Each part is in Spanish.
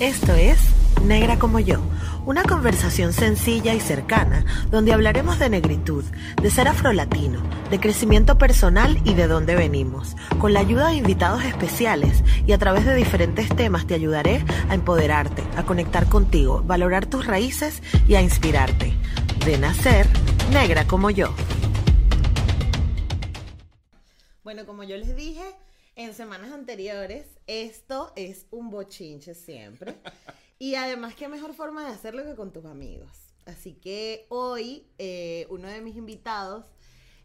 Esto es Negra como yo, una conversación sencilla y cercana donde hablaremos de negritud, de ser afrolatino, de crecimiento personal y de dónde venimos. Con la ayuda de invitados especiales y a través de diferentes temas te ayudaré a empoderarte, a conectar contigo, valorar tus raíces y a inspirarte. De nacer, negra como yo. Bueno, como yo les dije, en semanas anteriores, esto es un bochinche siempre. Y además, qué mejor forma de hacerlo que con tus amigos. Así que hoy, eh, uno de mis invitados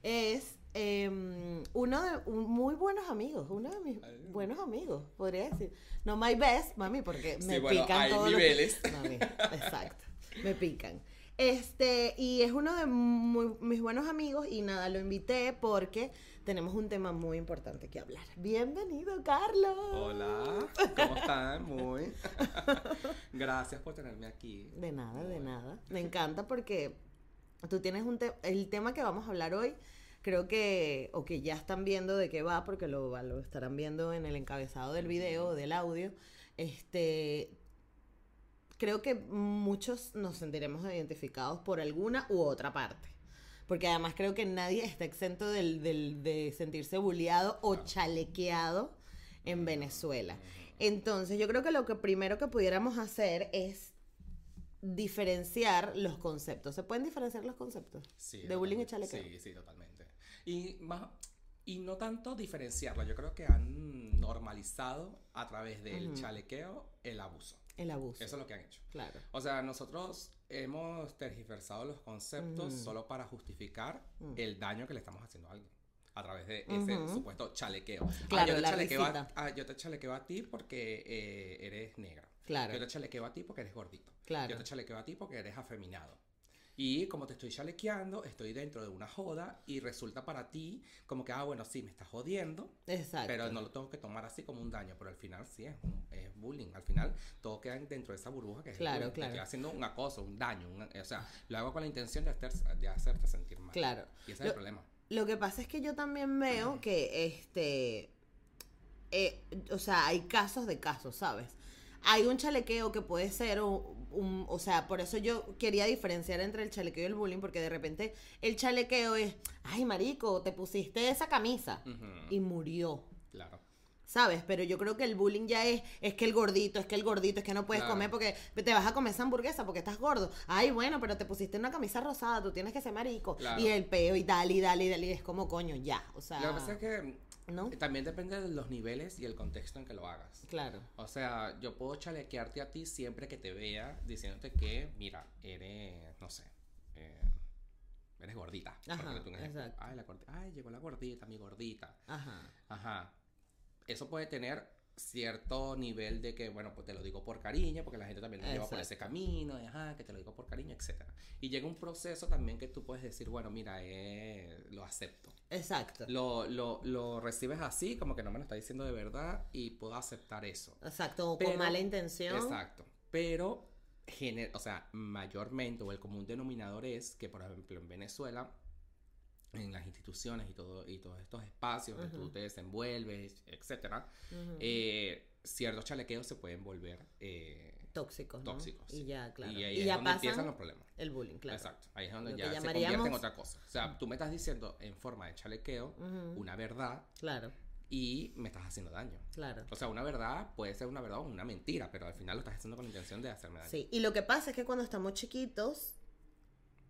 es em, uno de un- muy buenos amigos, uno de mis buenos amigos, podría decir. No my best, mami, porque me Sí, bueno, pican hay todos los- niveles. Mami, exacto, me pican. Este, y es uno de muy- mis buenos amigos y nada, lo invité porque tenemos un tema muy importante que hablar. Bienvenido, Carlos. Hola, ¿cómo están? Muy. Gracias por tenerme aquí. De nada, de nada. Me encanta porque tú tienes un te- el tema que vamos a hablar hoy. Creo que, o que ya están viendo de qué va, porque lo, lo estarán viendo en el encabezado del video, del audio. Este, creo que muchos nos sentiremos identificados por alguna u otra parte. Porque además creo que nadie está exento del, del- de sentirse bulleado o chalequeado en Venezuela. Entonces, yo creo que lo que primero que pudiéramos hacer es diferenciar los conceptos. ¿Se pueden diferenciar los conceptos? Sí, de bullying y chalequeo. Sí, sí, totalmente. Y, más, y no tanto diferenciarlo, yo creo que han normalizado a través del chalequeo el abuso. El abuso. Eso es lo que han hecho. Claro. O sea, nosotros hemos tergiversado los conceptos solo para justificar el daño que le estamos haciendo a alguien. A través de ese supuesto chalequeo. Ah, Claro, yo, te la chalequeo a, risita. ah, yo te chalequeo a ti porque eh, eres negra. Claro. Yo te chalequeo a ti porque eres gordito. Claro. Yo te chalequeo a ti porque eres afeminado. Y como te estoy chalequeando, estoy dentro de una joda y resulta para ti como que, ah, bueno, sí, me estás jodiendo, Exacto. pero no lo tengo que tomar así como un daño, pero al final sí es, un- es bullying. Al final todo queda dentro de esa burbuja que es Claro, bullying. Claro. estoy haciendo un acoso, un daño, un- o sea, lo hago con la intención de, hacer- de hacerte sentir mal. Claro. Y ese es el problema. Lo que pasa es que yo también veo que, este, eh, o sea, hay casos de casos, ¿sabes? Hay un chalequeo que puede ser un- o sea, por eso yo quería diferenciar entre el chalequeo y el bullying, porque de repente el chalequeo es, ay, marico, te pusiste esa camisa y murió. Claro. ¿Sabes? Pero yo creo que el bullying ya es, es que el gordito, es que el gordito, es que no puedes Claro. comer porque te vas a comer esa hamburguesa porque estás gordo. Ay, bueno, pero te pusiste una camisa rosada, tú tienes que ser marico. Claro. Y el peo y dale, y dale, y dale, y es como coño, ya. O sea, Lo que pasa es que ¿no? también depende de los niveles y el contexto en que lo hagas. Claro. O sea, yo puedo chalequearte a ti siempre que te vea diciéndote que, mira, eres, no sé, eh, eres gordita. Ajá, ejemplo. exacto. Ay, la gordita, ay, llegó la gordita, mi gordita. Ajá. Ajá. Eso puede tener cierto nivel de que, bueno, pues te lo digo por cariño, porque la gente también te lleva por ese camino, de, ajá, que te lo digo por cariño, etcétera. Y llega un proceso también que tú puedes decir, bueno, mira, eh, lo acepto. Exacto. Lo, lo, lo recibes así, como que no me lo está diciendo de verdad, y puedo aceptar eso. Exacto. O Pero- con mala intención. Exacto. Pero, gener- o sea, mayormente, o el común denominador es que, por ejemplo, en Venezuela, en las instituciones y todo y todos estos espacios que tú te desenvuelves, etcétera, Ujú. eh, ciertos chalequeos se pueden volver eh, tóxicos. ¿no? tóxicos. Y ya, claro. Y ahí Y es ya donde empiezan los problemas. el bullying, claro. Exacto. Ahí es donde Lo ya se llamaríamos- convierte en otra cosa. O sea, tú me estás diciendo en forma de chalequeo Ujú. una verdad Claro, y me estás haciendo daño. claro. O sea, una verdad puede ser una verdad o una mentira, pero al final lo estás haciendo con la intención de hacerme daño. Sí. Y lo que pasa es que cuando estamos chiquitos,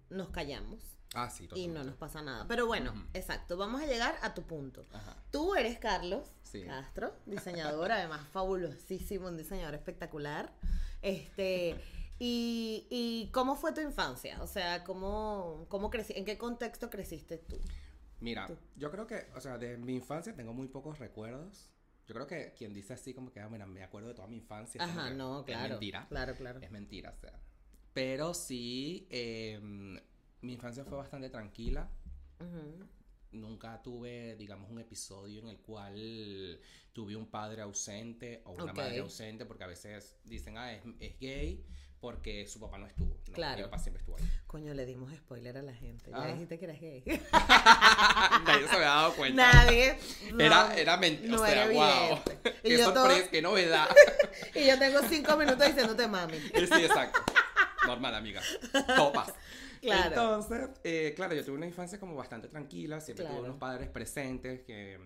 nos callamos. Ah, sí, Y no nos pasa nada. Pero bueno, Ujú. exacto. Vamos a llegar a tu punto. Ajá. Tú eres Carlos Sí. Castro, diseñador, además fabulosísimo, un diseñador espectacular. Este, ¿Y, y cómo fue tu infancia? O sea, ¿cómo, cómo creci ¿en qué contexto creciste tú? Mira, yo creo que, o sea, de mi infancia tengo muy pocos recuerdos. Yo creo que quien dice así como que, ah, mira, me acuerdo de toda mi infancia. Ajá, no, claro. Es mentira. Claro, claro. Es mentira, o sea. Pero sí, eh, mi infancia fue bastante tranquila. Ujú. Nunca tuve, digamos, un episodio en el cual tuve un padre ausente o una Ok. madre ausente, porque a veces dicen, ah, es, es gay porque su papá no estuvo. No, Claro. Mi papá siempre estuvo ahí. Coño, le dimos spoiler a la gente. Ya Ah. dijiste que eras gay. Nadie se había dado cuenta. Nadie. no, Era, era mentira. no o sea, era wow. Qué yo todo- sorpresa, qué novedad. Y yo tengo cinco minutos diciéndote mami. sí, exacto. Normal, amiga. Topas. Claro. Entonces, eh, claro, yo tuve una infancia como bastante tranquila. Siempre Claro. tuve unos padres presentes que,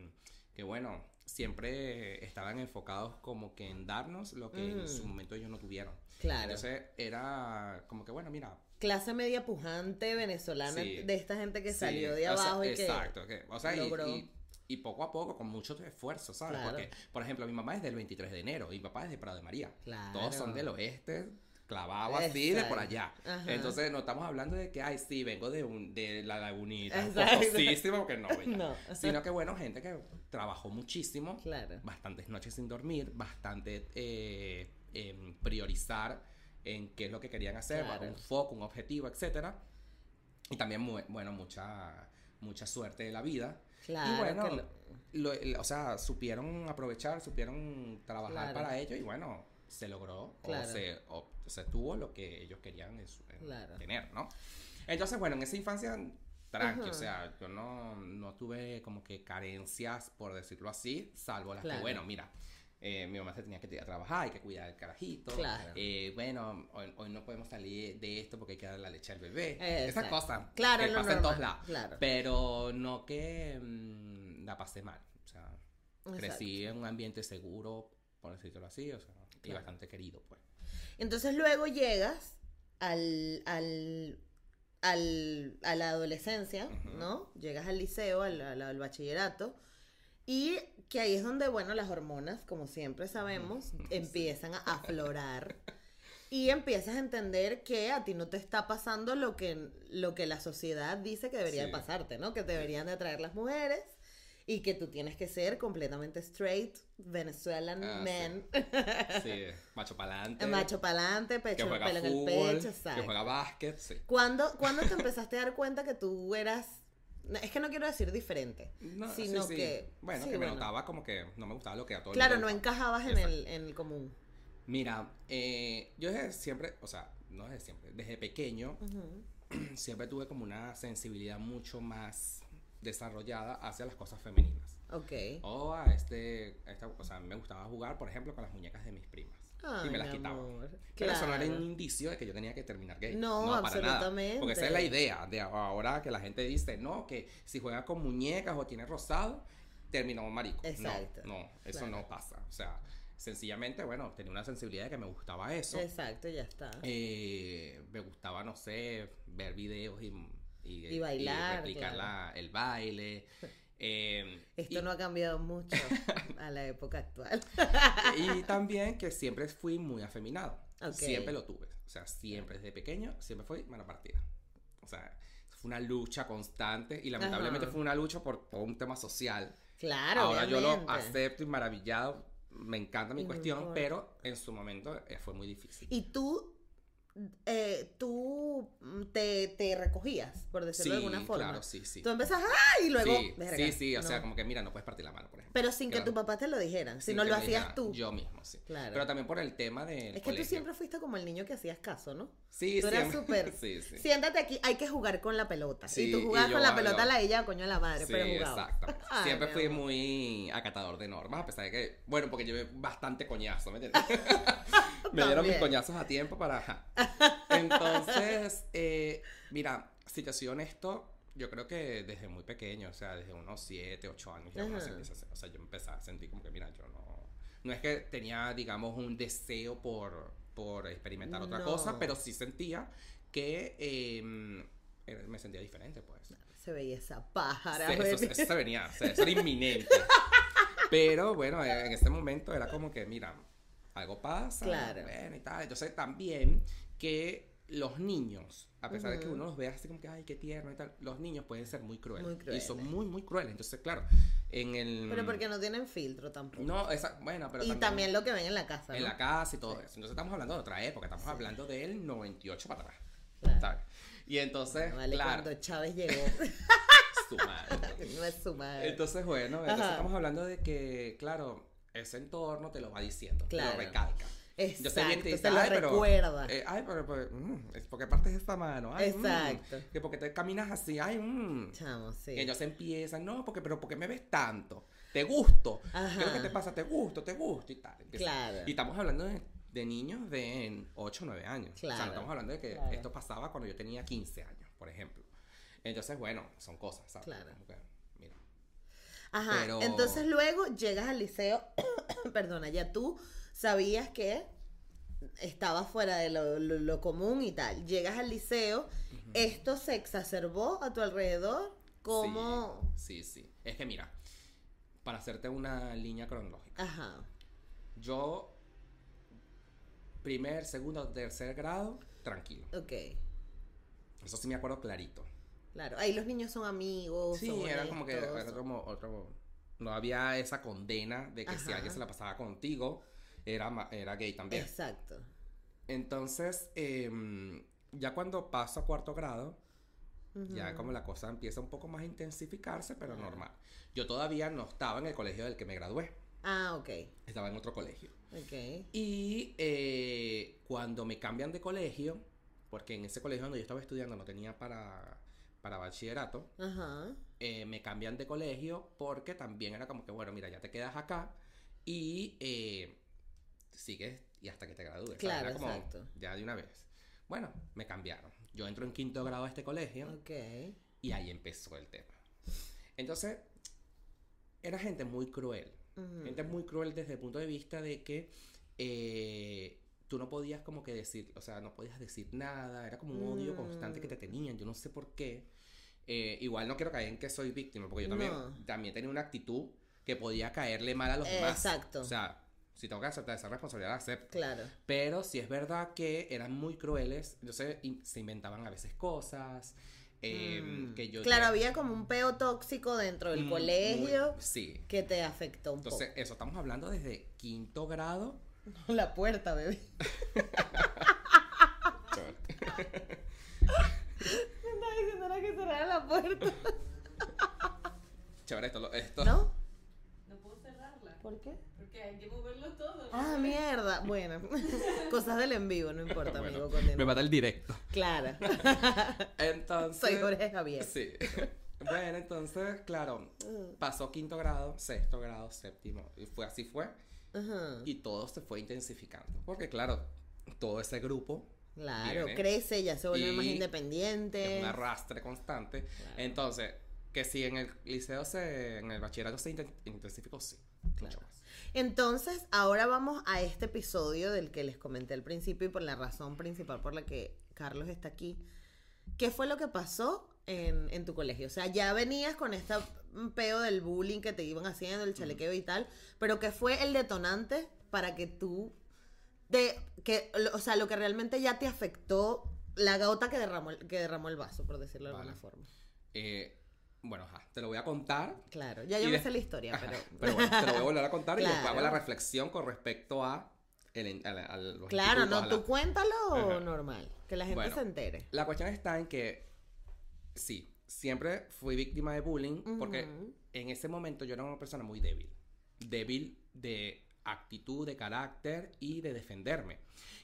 que, bueno, siempre estaban enfocados como que en darnos lo que Mm. en su momento ellos no tuvieron. Claro. Entonces, era como que, bueno, mira. Clase media pujante venezolana Sí. de esta gente que sí, salió de o sea, abajo y que. Exacto. que- o sea, y- logró. y, y poco a poco, con mucho esfuerzo, ¿sabes? Claro. Porque, por ejemplo, mi mamá es del 23 de enero y mi papá es de Prado de María. Claro. Todos son del oeste, clavado así de por allá. Ajá. Entonces no estamos hablando de que, ay, sí, vengo de, un, de la lagunita, Exacto. costosísimo, porque no. No. Sino que, bueno, gente que trabajó muchísimo, Claro. bastantes noches sin dormir, bastante eh, em, priorizar en qué es lo que querían hacer, Claro. un foco, un objetivo, etcétera. Y también, bueno, mucha, mucha suerte de la vida. Claro. y bueno, lo- lo- o sea, supieron aprovechar, supieron trabajar Claro. para ello y bueno, se logró Claro. o, se, o se tuvo lo que ellos querían en su- en Claro. tener, ¿no? Entonces, bueno, en esa infancia, tranqui, Ajá. o sea, yo no, no tuve como que carencias, por decirlo así, salvo las Claro. que, bueno, mira. eh, mi mamá se tenía que ir a trabajar, hay que cuidar al carajito. Claro. eh, bueno, hoy, hoy no podemos salir de esto porque hay que dar la leche al bebé. Esas Exacto. cosas Claro, que pasan en todos lados. claro. Pero no que mm, la pasé mal. O sea, Exacto. crecí en un ambiente seguro, por decirlo así, o sea, y bastante querido, pues. Entonces luego llegas al, al, al- a la adolescencia. ¿no? Llegas al liceo, al, al- al bachillerato, y que ahí es donde, bueno, las hormonas, como siempre sabemos, empiezan a aflorar. Y empiezas a entender que a ti no te está pasando lo que, lo que la sociedad dice que debería de pasarte, ¿no? Que te deberían de atraer las mujeres y que tú tienes que ser completamente straight, Venezuelan Ah, sí. man, Sí, macho pa'lante. macho pa'lante, que pecho, juega pelo en el fútbol, pecho, que exacto. juega básquet, sí. ¿Cuándo, cuándo te empezaste a dar cuenta que tú eras, es que no quiero decir diferente, No, sino sí, sí. que, Bueno, que me bueno. notaba como que no me gustaba lo que a todo el claro, no encajabas en el, en el común. Mira, eh, yo desde siempre, o sea, no desde siempre, desde pequeño, siempre tuve como una sensibilidad mucho más desarrollada hacia las cosas femeninas. Ok. O a este, a esta, o sea, me gustaba jugar, por ejemplo, con las muñecas de mis primas. Ay, y me las quitaba. amor. Pero eso no era un indicio de que yo tenía que terminar gay. No, para nada. absolutamente. Porque esa es la idea de ahora que la gente dice, no, que si juega con muñecas o tiene rosado, terminó marico. Exacto. No, no, eso Claro. no pasa. O sea, sencillamente, bueno, tenía una sensibilidad de que me gustaba eso. Exacto, ya está. Eh, me gustaba, no sé, ver videos y, y, Y bailar, replicar claro. la- el baile. Eh, Esto y- no ha cambiado mucho a la época actual. Y también que siempre fui muy afeminado. Ok. Siempre lo tuve. O sea, siempre desde pequeño, siempre fui mano partida. O sea, fue una lucha constante y lamentablemente Ajá. fue una lucha por, por un tema social. Claro, Ahora yo lo obviamente. acepto y maravillado. Me encanta mi Y cuestión, pero en su momento eh, fue muy difícil. Y tú, eh, tú mm, te, te recogías, por decirlo de alguna forma. claro, sí, sí. Tú empezas, ¡ah! Y luego, sí, sí, sí, o no. sea, como que mira, no puedes partir la mano, por ejemplo. Pero sin que tu papá te lo dijera, si no lo hacías dijera, tú. Yo mismo, sí. Claro. Pero también por el tema del es que tú siempre fuiste como el niño que hacías caso, ¿no? Sí, tú eras súper- sí, sí. Siéntate aquí, hay que jugar con la pelota. Sí, y tú jugabas con la pelota a la ella, coño a la madre, Sí, pero jugabas. exactamente. Ay, Siempre fui amor. muy acatador de normas, a pesar de que, bueno, porque llevé bastante coñazo, ¿me entiendes? Me dieron mis coñazos a tiempo para... ajá. Entonces, eh, mira, si te soy honesto, yo creo que desde muy pequeño, o sea, desde unos 7, 8 años, ya uno se empieza a hacer, o sea, yo empecé a sentir como que, mira, yo no... No es que tenía, digamos, un deseo por, por experimentar otra No. cosa, pero sí sentía que eh, eh, me sentía diferente, pues. Se veía esa pájara. Sí, eso, baby. eso se venía, o sea, eso era inminente. Pero bueno, en este momento era como que, mira, algo pasa, Claro. bueno, y tal. Entonces también que los niños, a pesar de que uno los vea así como que, ay, qué tierno y tal, los niños pueden ser muy crueles. Muy Y son crueles. muy, muy crueles. Entonces, claro, en el... Pero porque no tienen filtro tampoco. No, esa, bueno, pero y también lo que ven en la casa. en ¿no? la casa y todo eso. Entonces estamos hablando de otra época, estamos hablando del 98 para atrás. Claro. ¿sabes? Y entonces, Vale, claro, cuando Chávez llegó, su madre. no es su madre. Entonces, bueno, entonces Ajá. estamos hablando de que, claro, ese entorno te lo va diciendo, Claro. te lo recalca. Exacto, Yo sé bien te te lo "Ay, pero, recuerda. eh, ay, pero, pero, mm, es porque partes esta mano. Ay, mm, Exacto. que porque te caminas así, ay, mm. Chamo, sí. Y ellos empiezan, no, porque, pero porque me ves tanto, te gusto, ¿qué es lo Ajá. que te pasa? Te gusto, te gusto y tal. Claro. Y estamos hablando de, de niños de 8 o 9 años. O sea, Claro. estamos hablando de que Claro. esto pasaba cuando yo tenía 15 años, por ejemplo. Entonces, bueno, son cosas, ¿sabes? Claro. Ajá. Pero- Entonces luego llegas al liceo, perdona, ya tú sabías que estabas fuera de lo, lo- lo común y tal. Llegas al liceo, esto se exacerbó a tu alrededor. ¿Cómo? Sí, sí, sí. Es que mira, para hacerte una línea cronológica, Ajá. yo, primer, segundo, tercer grado, tranquilo. Ok. Eso sí me acuerdo clarito. Claro. Ahí los niños son amigos. Sí, son era como que era como otro, no había esa condena de que si alguien se la pasaba contigo, era, era gay también. Exacto. Entonces, em, ya cuando paso a cuarto grado, ya como la cosa empieza un poco más a intensificarse, pero normal. Yo todavía no estaba en el colegio del que me gradué, Ah, ok. estaba en otro colegio. Ok. Y eh, cuando me cambian de colegio, porque en ese colegio donde yo estaba estudiando no tenía para, para bachillerato, Ajá. eh, me cambian de colegio porque también era como que, bueno, mira, ya te quedas acá y eh, sigues y hasta que te gradúes. Claro, Era como exacto. ya de una vez. Bueno, me cambiaron. Yo entro en quinto grado a este colegio Ok. y ahí empezó el tema. Entonces, era gente muy cruel. Gente muy cruel desde el punto de vista de que eh, tú no podías como que decir, o sea, no podías decir nada, era como un odio constante que te Mm. tenían, yo no sé por qué. Eh, igual no quiero caer en que soy víctima, porque yo también, No. también tenía una actitud que podía caerle mal a los demás. Exacto. O sea, si tengo que aceptar esa responsabilidad, la acepto. Claro. Pero si es verdad que eran muy crueles, entonces se inventaban a veces cosas. eh, Mm. que yo Claro, ya- había como un peo tóxico dentro del Mm, colegio muy- sí. que te afectó un Entonces, eso estamos hablando desde quinto grado. poco. La puerta, bebé. La puerta. Chévere, esto, lo- esto. ¿No? No puedo cerrarla. ¿Por qué? Porque hay que moverlo todo. Ah, mierda. Bueno, cosas del en vivo, no importa, Bueno, amigo. continúa. me mata el directo. Claro. Entonces. Soy Jorge Javier. Sí. Bueno, entonces, claro, Mm. pasó quinto grado, sexto grado, séptimo. Y fue así fue. Ajá. Y todo se fue intensificando. Porque, claro, todo ese grupo Claro, viene crece, ya se vuelve más independiente. es un arrastre constante. Claro. Entonces, que si en el liceo se, en el bachillerato se inten- intensificó, sí. Mucho Claro. más. Entonces, ahora vamos a este episodio del que les comenté al principio y por la razón principal por la que Carlos está aquí. ¿Qué fue lo que pasó en, en tu colegio? O sea, ya venías con este peo del bullying que te iban haciendo, el chalequeo y tal, pero ¿qué fue el detonante para que tú, de, que, o sea, lo que realmente ya te afectó, la gota que derramó, el- que derramó el vaso, por decirlo de alguna Vale. forma? Eh, bueno, ajá, te lo voy a contar. Claro, ya yo me de- sé la historia, pero... pero bueno, te lo voy a volver a contar y después hago la reflexión con respecto a, el, los Claro, no, a la- tú cuéntalo Ajá. normal, que la gente Bueno. se entere. La cuestión está en que, sí, siempre fui víctima de bullying porque en ese momento yo era una persona muy débil. Débil de actitud, de carácter y de defenderme.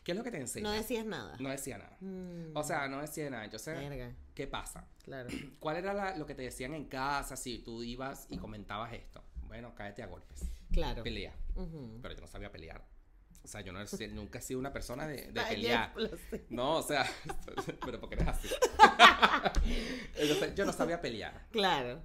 ¿Qué es lo que te enseña? No decías nada. No decía nada. Mm, O sea, no decía nada. Entonces, verga, ¿qué pasa? claro. ¿Cuál era la- lo que te decían en casa si tú ibas y comentabas esto? Bueno, cáete a golpes. Claro. Pelea. Pero yo no sabía pelear. O sea, yo no, nunca he sido una persona de, pelear. No, o sea, pero porque eres así. Entonces, yo no sabía pelear. Claro.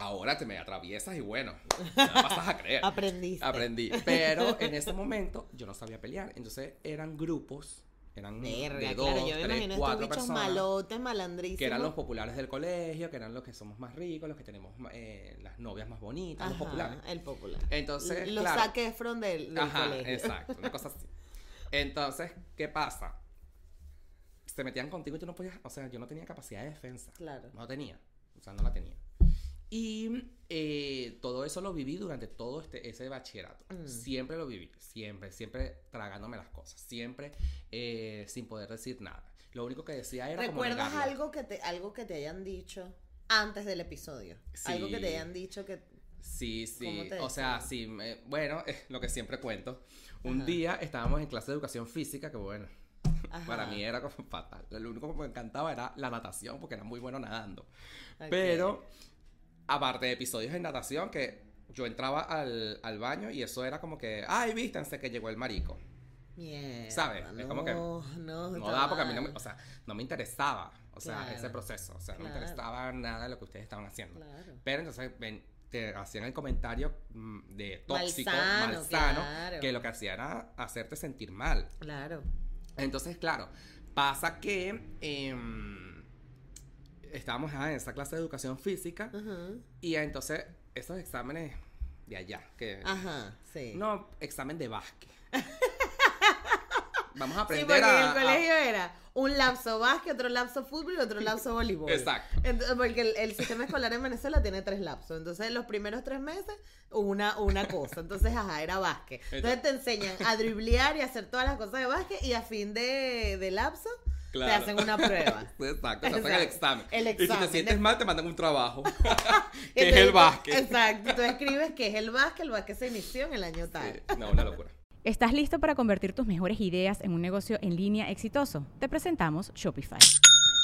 Ahora te me atraviesas y bueno, la pasas a creer. Aprendiste. Aprendí. Pero en ese momento yo no sabía pelear. Entonces eran grupos, eran Verga, de dos, claro, yo me tres, imagino estos cuatro bichos personas. malotes, malandrísimos. Que eran los populares del colegio, que eran los que somos más ricos, los que tenemos eh, las novias más bonitas, los populares. el popular. Entonces, los claro. saque Efron del, del Ajá, colegio. exacto, una cosa así. Entonces, ¿qué pasa? se metían contigo y tú no podías, o sea, yo no tenía capacidad de defensa. Claro. No tenía, o sea, no la tenía. Y eh, todo eso lo viví durante todo este, ese bachillerato. Mm. Siempre lo viví, siempre, siempre tragándome las cosas, siempre eh, sin poder decir nada. Lo único que decía era como ¿Recuerdas negarlo. algo que, te, algo que te hayan dicho antes del episodio? Algo que te Sí. hayan dicho que... Sí, sí. ¿Cómo te O sea, sí. me- bueno, es lo que siempre cuento. Un Ajá. día estábamos en clase de educación física, que bueno, Ajá. para mí era como fatal. Lo único que me encantaba era la natación, porque era muy bueno nadando. Ok. Pero, aparte de episodios en natación, que yo entraba al, al baño y eso era como que, ay, vístanse que llegó el marico. Mierda, ¿Sabes? Es como que no, no, daba porque a mí no me, o sea, no me interesaba, o sea, Claro. ese proceso, o sea, no me interesaba nada de lo que ustedes estaban haciendo. Claro. Pero entonces ven, te hacían el comentario mm, de tóxico, Malsano, malsano, claro. que lo que hacía era hacerte sentir mal. Claro. Entonces, claro, pasa que em, estábamos ah, en esa clase de educación física Ajá. y entonces esos exámenes de allá, que Ajá, sí. no, examen de básquet. Vamos a Sí, aprender porque a, en el a- colegio era un lapso básquet, otro lapso fútbol y otro lapso voleibol. Exacto. Entonces, porque el, el sistema escolar en Venezuela tiene tres lapsos. Entonces, los primeros tres meses, una, una cosa. Entonces, ajá, era básquet. Entonces, te enseñan a driblear y a hacer todas las cosas de básquet y a fin de, de lapso te Claro. hacen una prueba. Exacto, te hacen el examen. El Y si examen. te sientes mal, te mandan un trabajo. que es el básquet. Exacto. Tú escribes que es el básquet, el básquet se inició en el año tal. Sí, no, una locura. ¿Estás listo para convertir tus mejores ideas en un negocio en línea exitoso? Te presentamos Shopify.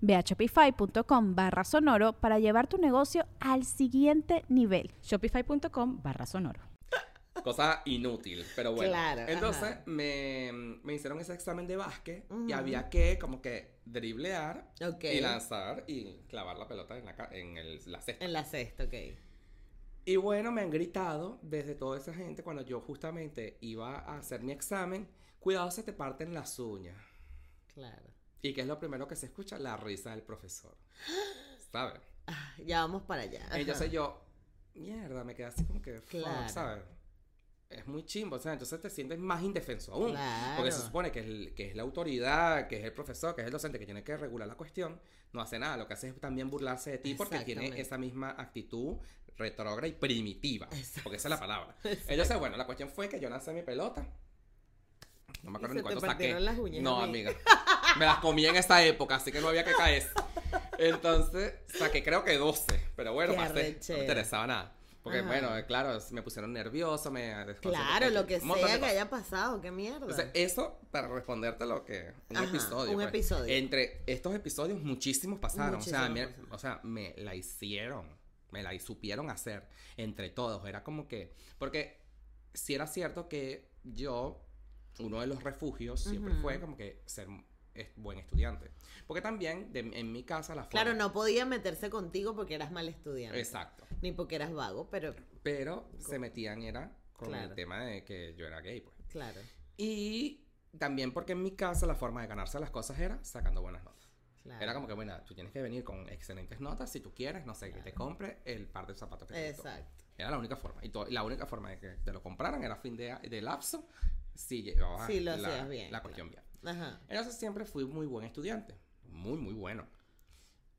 Ve a shopify.com barra sonoro para llevar tu negocio al siguiente nivel. Shopify.com barra sonoro. Cosa inútil, pero bueno. Claro, Entonces me, me hicieron ese examen de básquet y había que como que driblear y lanzar y clavar la pelota en la, en el- la cesta. En la sexta, ok. Y bueno, me han gritado desde toda esa gente cuando yo justamente iba a hacer mi examen, cuidado se te parten las uñas. Claro. ¿Y qué es lo primero que se escucha? La risa del profesor. ¿Sabes? Ah, Ya vamos para allá. ajá. Entonces yo, mierda, me quedé así como que, Claro. ¿sabes? Es muy chimbo, o sea, entonces te sientes más indefenso aún. Porque se supone que es, el- que es la autoridad, que es el profesor, que es el docente que tiene que regular la cuestión, no hace nada. Lo que hace es también burlarse de ti porque tiene esa misma actitud retrógrada y primitiva. Exacto. Porque esa es la palabra. Exacto. Entonces, bueno, la cuestión fue que yo lancé mi pelota. No me acuerdo se ni cuánto te saqué. las uñas, no, amiga. Me las comí en esa época, así que no había que caer. Entonces, saqué creo que 12. Pero bueno, pasé. No me interesaba nada. Porque, Ajá. bueno, claro, me pusieron nervioso, me Claro, lo que sea que haya pasado, qué mierda. Entonces, eso para responderte lo que. Un Ajá, episodio. un pues. episodio. Entre estos episodios, muchísimos pasaron. o, sea, me, o sea, me la hicieron. Me la supieron hacer. Entre todos. Era como que. Porque si era cierto que yo, uno de los refugios, siempre fue como que ser es- buen estudiante. Porque también de- en mi casa la forma. Claro, no podía meterse contigo porque eras mal estudiante. Exacto. Ni porque eras vago, pero Pero se metían, era con Claro. el tema de que yo era gay, pues. claro. Y también porque en mi casa la forma de ganarse las cosas era sacando buenas notas. claro. Era como que, bueno, tú tienes que venir con excelentes notas si tú quieres, no sé, que te compre el par de zapatos que te. Exacto. Era la única forma. Y la única forma de que te lo compraran era a fin de, de lapso si llevabas la, la cuestión bien. Ajá. Entonces siempre fui muy buen estudiante. Muy, muy bueno.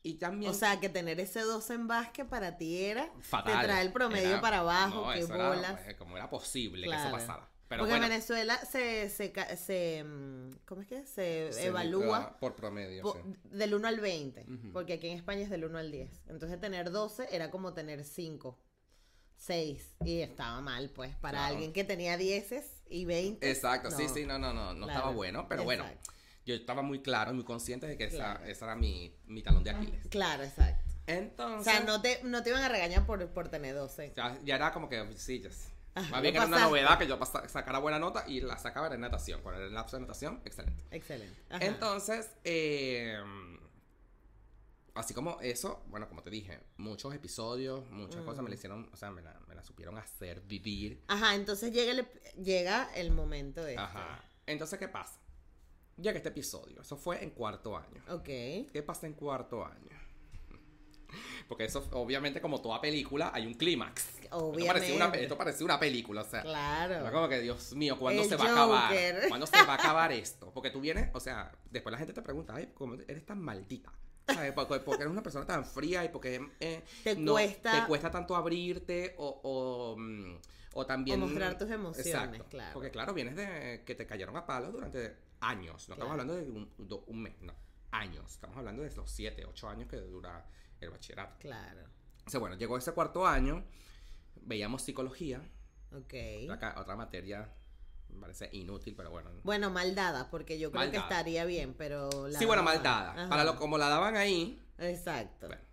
Y también... O sea, que tener ese 12 en básquet para ti era fatal. te trae el promedio Era- para abajo, no, qué eso era, bolas. eh, como era posible que Claro. eso pasara. Pero Porque bueno, en Venezuela se, se, se, mm, ¿cómo es que? Se, se evalúa por promedio. po- sí. del 1 al 20, Ujú. porque aquí en España es del 1 al 10. Entonces tener 12 era como tener 5, 6, y estaba mal, pues, para Claro. alguien que tenía 10 y 20. Exacto, sí, no. sí, no, no, no, no Claro, estaba bueno, pero bueno. Yo estaba muy claro y muy consciente de que esa, Claro. esa era mi, mi talón de Aquiles. Claro, exacto. O Entonces, sea, no te, no te iban a regañar por, por tener 12. ya, ya era como que, sí, ya sé. Ajá, Más bien era una novedad que yo sacara buena nota y la sacaba en natación. Cuando era en lapso de natación, excelente. Excelente. Ajá. Entonces, eh, así como eso, bueno, como te dije, muchos episodios, muchas cosas Mm. me la hicieron, o sea, me la, me la supieron hacer vivir. Ajá, entonces llega el, llega el momento de. Ajá. Entonces, ¿qué pasa? Llega este episodio, eso fue en cuarto año. Ok. ¿Qué pasa en cuarto año? Porque eso, obviamente, como toda película, hay un clímax. Esto parecía, una, Obviamente. esto parecía una película, o sea. Claro. Era como que, Dios mío, ¿cuándo El se va a acabar? ¿Cuándo se va a acabar esto? Porque tú vienes, o sea, después la gente te pregunta, ay, ¿cómo eres tan maldita? ¿Sabes? Porque, porque eres una persona tan fría y porque eh, Te no- cuesta- te cuesta tanto abrirte o, o, mm, o también... O mostrar tus emociones, claro. Porque claro, vienes de que te cayeron a palos durante años. No estamos hablando de un, mes, no. Años. Estamos hablando de los siete, ocho años que dura el bachillerato. Claro. O sea, bueno, llegó ese cuarto año, veíamos psicología, Ok. otra, otra materia parece inútil, pero bueno. Bueno, mal dada, porque yo creo Mal que dada. estaría bien, pero. la sí, bueno, daban mal dada. Ajá. Para lo como la daban ahí, Exacto. bueno.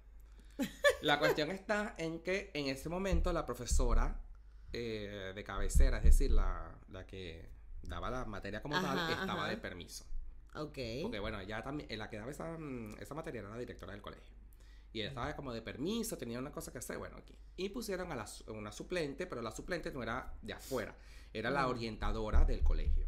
La cuestión está en que en ese momento la profesora eh, de cabecera, es decir, la, la que daba la materia como tal, estaba ajá. de permiso. Ok. Porque bueno, ella también, la que daba esa, esa materia era la directora del colegio. Y ella estaba como de permiso, tenía una cosa que hacer, bueno, aquí. Y pusieron a la, una suplente, pero la suplente no era de afuera, era la orientadora del colegio.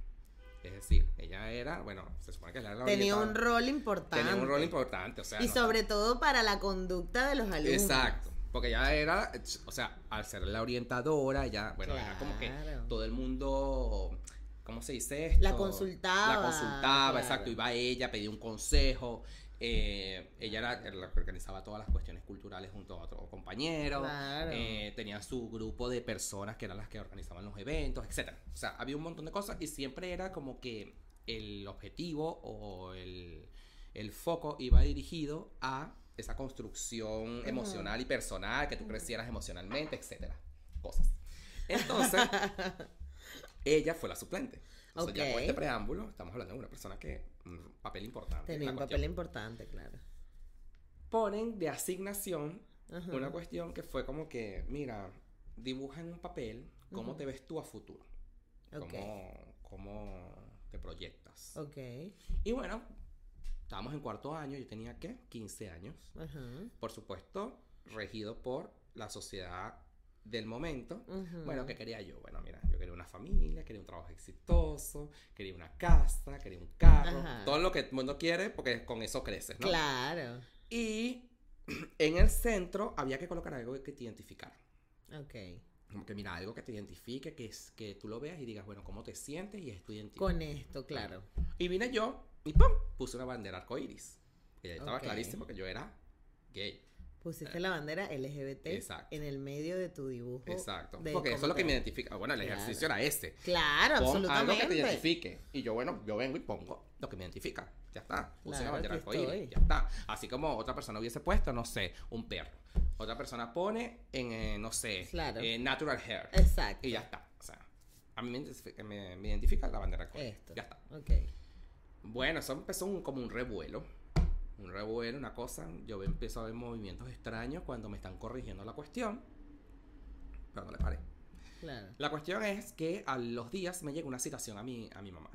Es decir, ella era, bueno, se supone que ella era la Tenía un rol importante. Tenía un rol importante, o sea. Y no- sobre todo para la conducta de los alumnos. Exacto. Porque ella era, o sea, al ser la orientadora, ella, bueno, era como que todo el mundo, ¿cómo se dice esto? La consultaba, La consultaba, claro. exacto. Iba ella, pedía un consejo. Eh, ella era la que organizaba todas las cuestiones culturales junto a otro compañero. Claro. eh, tenía su grupo de personas que eran las que organizaban los eventos, etcétera. O sea, había un montón de cosas y siempre era como que el objetivo o el, el foco iba dirigido a esa construcción emocional y personal, que tú crecieras emocionalmente, etcétera. Cosas. Entonces, ella fue la suplente. Entonces, ya con este preámbulo, estamos hablando de una persona que un papel importante. en Tenía un cuestión. papel importante, claro. Ponen de asignación Ajá. una cuestión que fue como que, mira, dibuja en un papel cómo te ves tú a futuro. Cómo, cómo te proyectas. Ok. Y bueno, estábamos en cuarto año, yo tenía, ¿qué? 15 años. Ajá. Por supuesto, regido por la sociedad del momento. Ujú. Bueno, ¿qué quería yo? Bueno, mira, yo quería una familia, quería un trabajo exitoso, quería una casa, quería un carro, Ajá. todo lo que el mundo quiere, porque con eso creces, ¿no? Claro. Y en el centro había que colocar algo que te identificara. Ok. Como que mira, algo que te identifique, que, es, que tú lo veas y digas, bueno, ¿cómo te sientes? Y es tu identidad. Con esto, claro. Y vine yo y ¡pum! Puse una bandera arcoíris. Y ahí estaba Ok. clarísimo que yo era gay. Pusiste la bandera LGBT Exacto. en el medio de tu dibujo. Exacto. Porque eso es lo que me identifica. Bueno, el Claro. ejercicio era ese. Claro, Pon absolutamente. algo que te identifique. Y yo, bueno, yo vengo y pongo lo que me identifica. Ya está. Puse Claro, la bandera arcoíris. Ya está. Así como otra persona hubiese puesto, no sé, un perro. Otra persona pone en, eh, no sé, Claro. eh, natural hair. Exacto. Y ya está. O sea, a mí me identifica, me- me identifica la bandera arcoíris. Esto. Ya está. Ok. Bueno, eso empezó un- como un revuelo. Un revuelo, una cosa. Yo empiezo a ver movimientos extraños cuando me están corrigiendo la cuestión. Pero no le paré. Claro. La cuestión es que a los días me llega una citación a mi, a mi mamá.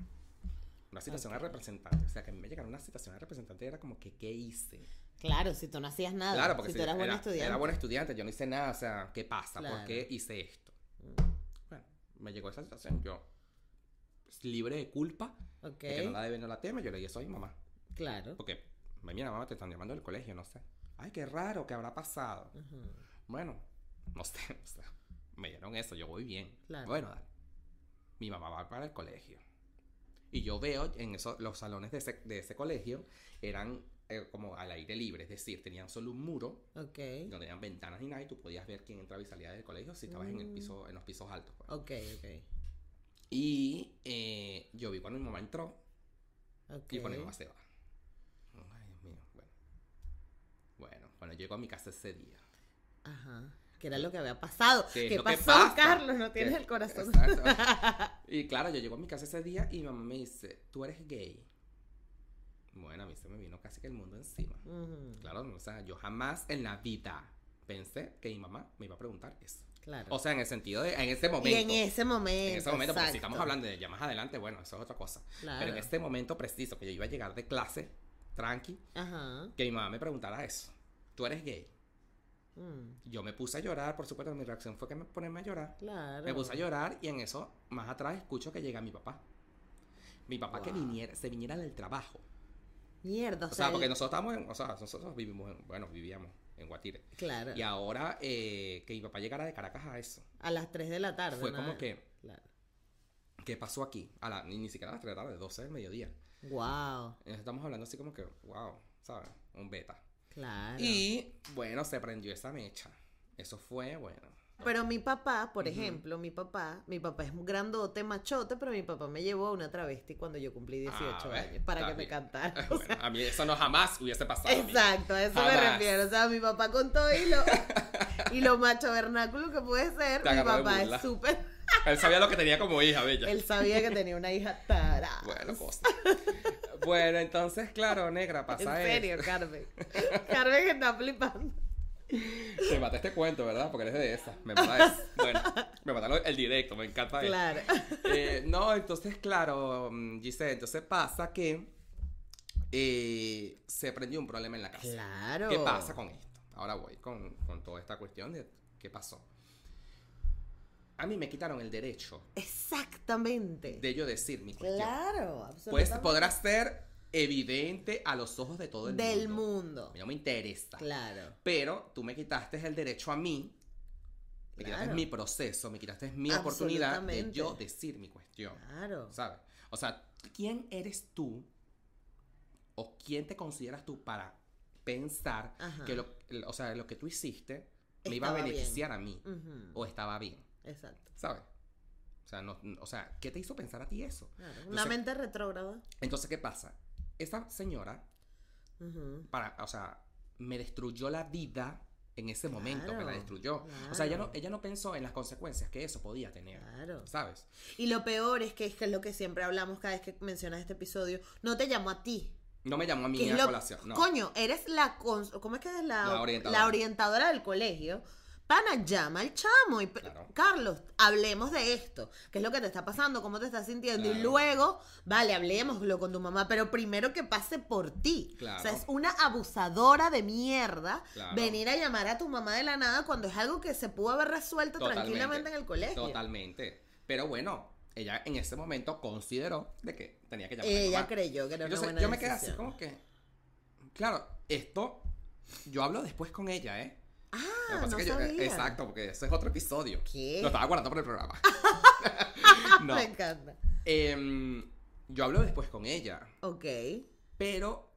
Una citación al representante. O sea, que me llega una citación al representante era como que, ¿qué hice? Claro, si tú no hacías nada. Claro, porque si si tú eras buen estudiante. Era buen estudiante, yo no hice nada. O sea, ¿qué pasa? ¿Por Claro. qué hice esto? Bueno, me llegó esa citación. Yo, pues, libre de culpa, Ok. de que no la debe, no la teme, yo le dije a mi mamá. Claro. Porque, mira, mamá, te están llamando del colegio, no sé. Ay, qué raro, ¿qué habrá pasado? Bueno, no sé, o sea, me dieron eso, yo voy bien. Claro. Bueno, dale. Mi mamá va para el colegio. Y yo veo en eso, los salones de ese, de ese colegio eran eh, como al aire libre, es decir, tenían solo un muro, Ok. no tenían ventanas ni nada, y tú podías ver quién entraba y salía del colegio si estabas en el Mm. piso, en los pisos altos. pues. Ok, ok. Y eh, yo vi cuando mi mamá entró, Ok. y cuando mi mamá se va. Ay, Dios mío, bueno. Bueno, llego a mi casa ese día. Ajá. Que era lo que había pasado. ¿Qué es ¿Qué lo que pasó, pasa? Carlos? No tienes el corazón. Exacto. Y claro, yo llego a mi casa ese día y mi mamá me dice, tú eres gay. Bueno, a mí se me vino casi que el mundo encima. Claro, o sea, yo jamás en la vida pensé que mi mamá me iba a preguntar eso. Claro. O sea, en el sentido de, en ese momento. y en ese momento. En ese momento, porque si estamos hablando de ya más adelante, bueno, eso es otra cosa. Claro. Pero en este momento preciso, que yo iba a llegar de clase, tranqui, Ajá. que mi mamá me preguntara eso. ¿Tú eres gay? mm, Yo me puse a llorar, por supuesto, mi reacción fue que me ponerme a llorar. claro. Me puse a llorar y en eso, más atrás, escucho que llega mi papá. Mi papá que Wow. viniera, se viniera del trabajo. Mierda, O sea, porque él- nosotros estamos en, o sea, nosotros vivimos en, bueno, vivíamos en Guatire. Claro. Y ahora eh, que mi papá llegara de Caracas a eso, A las 3 de la tarde. fue ¿no? como que, Claro. ¿qué pasó aquí? A la, ni, ni siquiera a las 3 de la tarde, 12 del mediodía. Wow. Entonces Estamos hablando así como que, wow, ¿sabes? Un beta. Claro. Y bueno, se prendió esa mecha. Eso fue, bueno. Pero mi papá, por ejemplo, mi papá, mi papá es un grandote, machote, pero mi papá me llevó a una travesti cuando yo cumplí 18 Ah, años para que me cantara. O Bueno, sea, a mí eso no jamás hubiese pasado. a mí. Exacto, a eso me refiero. O sea, mi papá con todo y lo, y lo macho vernáculo que puede ser, Te mi papá es súper. Él sabía lo que tenía como hija, bella. Él sabía que tenía una hija tarada. Bueno, cosa. bueno, entonces, claro, negra, En pasa serio, esto. Carmen. Carmen está flipando. Te mata este cuento, ¿verdad? Porque eres de esa. Me mata eso. Bueno, me mata el directo, me encanta eso. Claro. Eh, no, entonces, claro, Giselle, entonces pasa que eh, se prendió un problema en la casa. Claro. ¿Qué pasa con esto? Ahora voy con, con toda esta cuestión de qué pasó. A mí me quitaron el derecho Exactamente. de yo decir mi cuestión. Claro, Pues absolutamente. podrá ser evidente a los ojos de todo el Del mundo. mundo. A mí no me interesa. Claro. Pero tú me quitaste el derecho a mí. Me quitaste Claro. mi proceso, me quitaste mi oportunidad de yo decir mi cuestión. Claro. ¿Sabes? O sea, ¿quién eres tú? ¿O quién te consideras tú para pensar Ajá. que lo, o sea, lo que tú hiciste me iba a bien. beneficiar a mí? ¿O estaba bien? Exacto. ¿Sabes? O sea, no, o sea, ¿qué te hizo pensar a ti eso? Claro. Una Entonces- mente retrógrada. Entonces, ¿qué pasa? Esa señora, para, o sea, me destruyó la vida en ese momento, me la Claro, destruyó. O sea, ella no, claro. ella no pensó en las consecuencias que eso podía tener. Claro. ¿Sabes? Y lo peor es que es que es lo que siempre hablamos cada vez que mencionas este episodio. No te llamó a ti. No me llamó a mí a colación. No. Coño, eres la. cons- ¿Cómo es que es la, La orientadora. la orientadora del colegio? Pana, llama al chamo y Claro. Carlos, hablemos de esto. ¿Qué es lo que te está pasando? ¿Cómo te estás sintiendo? Y luego, vale, hablemoslo con tu mamá, pero primero que pase por ti. Claro. O sea, es una abusadora de mierda venir a llamar a tu mamá de la nada cuando es algo que se pudo haber resuelto Totalmente. tranquilamente en el colegio. Totalmente. Pero bueno, ella en ese momento consideró de que tenía que llamar Ella creyó que era Entonces, una buena yo me quedé así como que. Claro, esto. Yo hablo después con ella, ¿eh? Que Ah, no es que yo- sabía. exacto, porque ese es otro episodio. ¿Qué? Lo estaba guardando por el programa. no. Me encanta. Em, yo hablo después con ella. Ok. Pero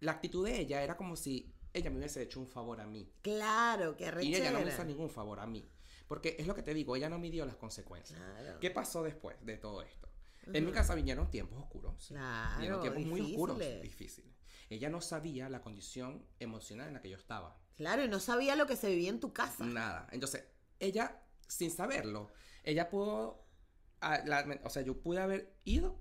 la actitud de ella era como si ella me hubiese hecho un favor a mí. Claro, qué Y ella no me hizo ningún favor a mí. Porque es lo que te digo, ella no midió las consecuencias. Claro. ¿Qué pasó después de todo esto? En mi casa vinieron tiempos oscuros. Claro, Vinieron tiempos muy oscuros, difíciles. Ella no sabía la condición emocional en la que yo estaba. Claro, y no sabía lo que se vivía en tu casa. Nada. Entonces, ella, sin saberlo, ella pudo. a- la- o sea, yo pude haber ido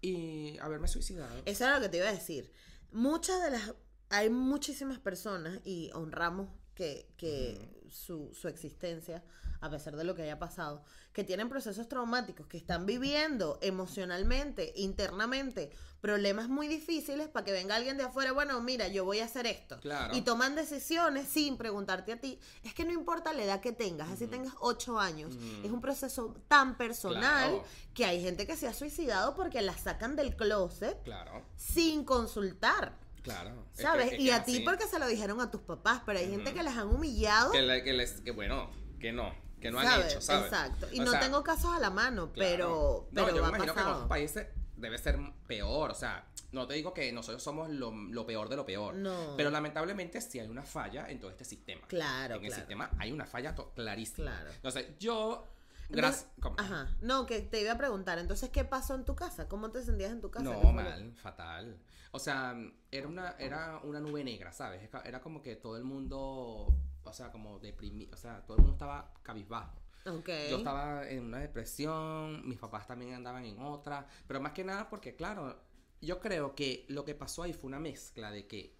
y haberme suicidado. Eso era lo que te iba a decir. Muchas de las... Hay muchísimas personas y honramos que, que su, su existencia, a pesar de lo que haya pasado, que tienen procesos traumáticos, que están viviendo emocionalmente, internamente, problemas muy difíciles para que venga alguien de afuera, bueno, mira, yo voy a hacer esto. Claro. Y toman decisiones sin preguntarte a ti. Es que no importa la edad que tengas, así tengas ocho años. Ujú. Es un proceso tan personal Claro. que hay gente que se ha suicidado porque la sacan del closet Claro, sin consultar. Claro. Es que- ¿Sabes? es y a ti porque se lo dijeron a tus papás, pero hay gente que las han humillado. Que, le- que les, que bueno, que no, que no han hecho, ¿sabes? Exacto. Y O no sea, tengo casos a la mano, claro. pero, pero no, yo me imagino que en otros países debe ser peor, o sea, no te digo que nosotros somos lo, lo peor de lo peor, No. pero lamentablemente sí hay una falla en todo este sistema. Claro, en el sistema hay una falla clarísima. Claro. Entonces, yo, gracias... Ajá. No, que te iba a preguntar, entonces, ¿qué pasó en tu casa? ¿Cómo te sentías en tu casa? ¿Qué No, mal, fatal. O sea, era una, era una nube negra, ¿sabes? Era- como que todo el mundo, o sea, como deprimido, o sea, todo el mundo estaba cabizbajo. Ok. Yo estaba en una depresión, mis papás también andaban en otra, pero más que nada porque, claro, yo creo que lo que pasó ahí fue una mezcla de que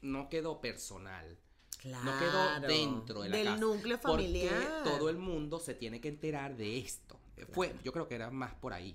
no quedó personal. No quedó Claro, dentro de la del casa. núcleo Porque familiar. todo el mundo se tiene que enterar de esto. Fue, yo creo que era más por ahí.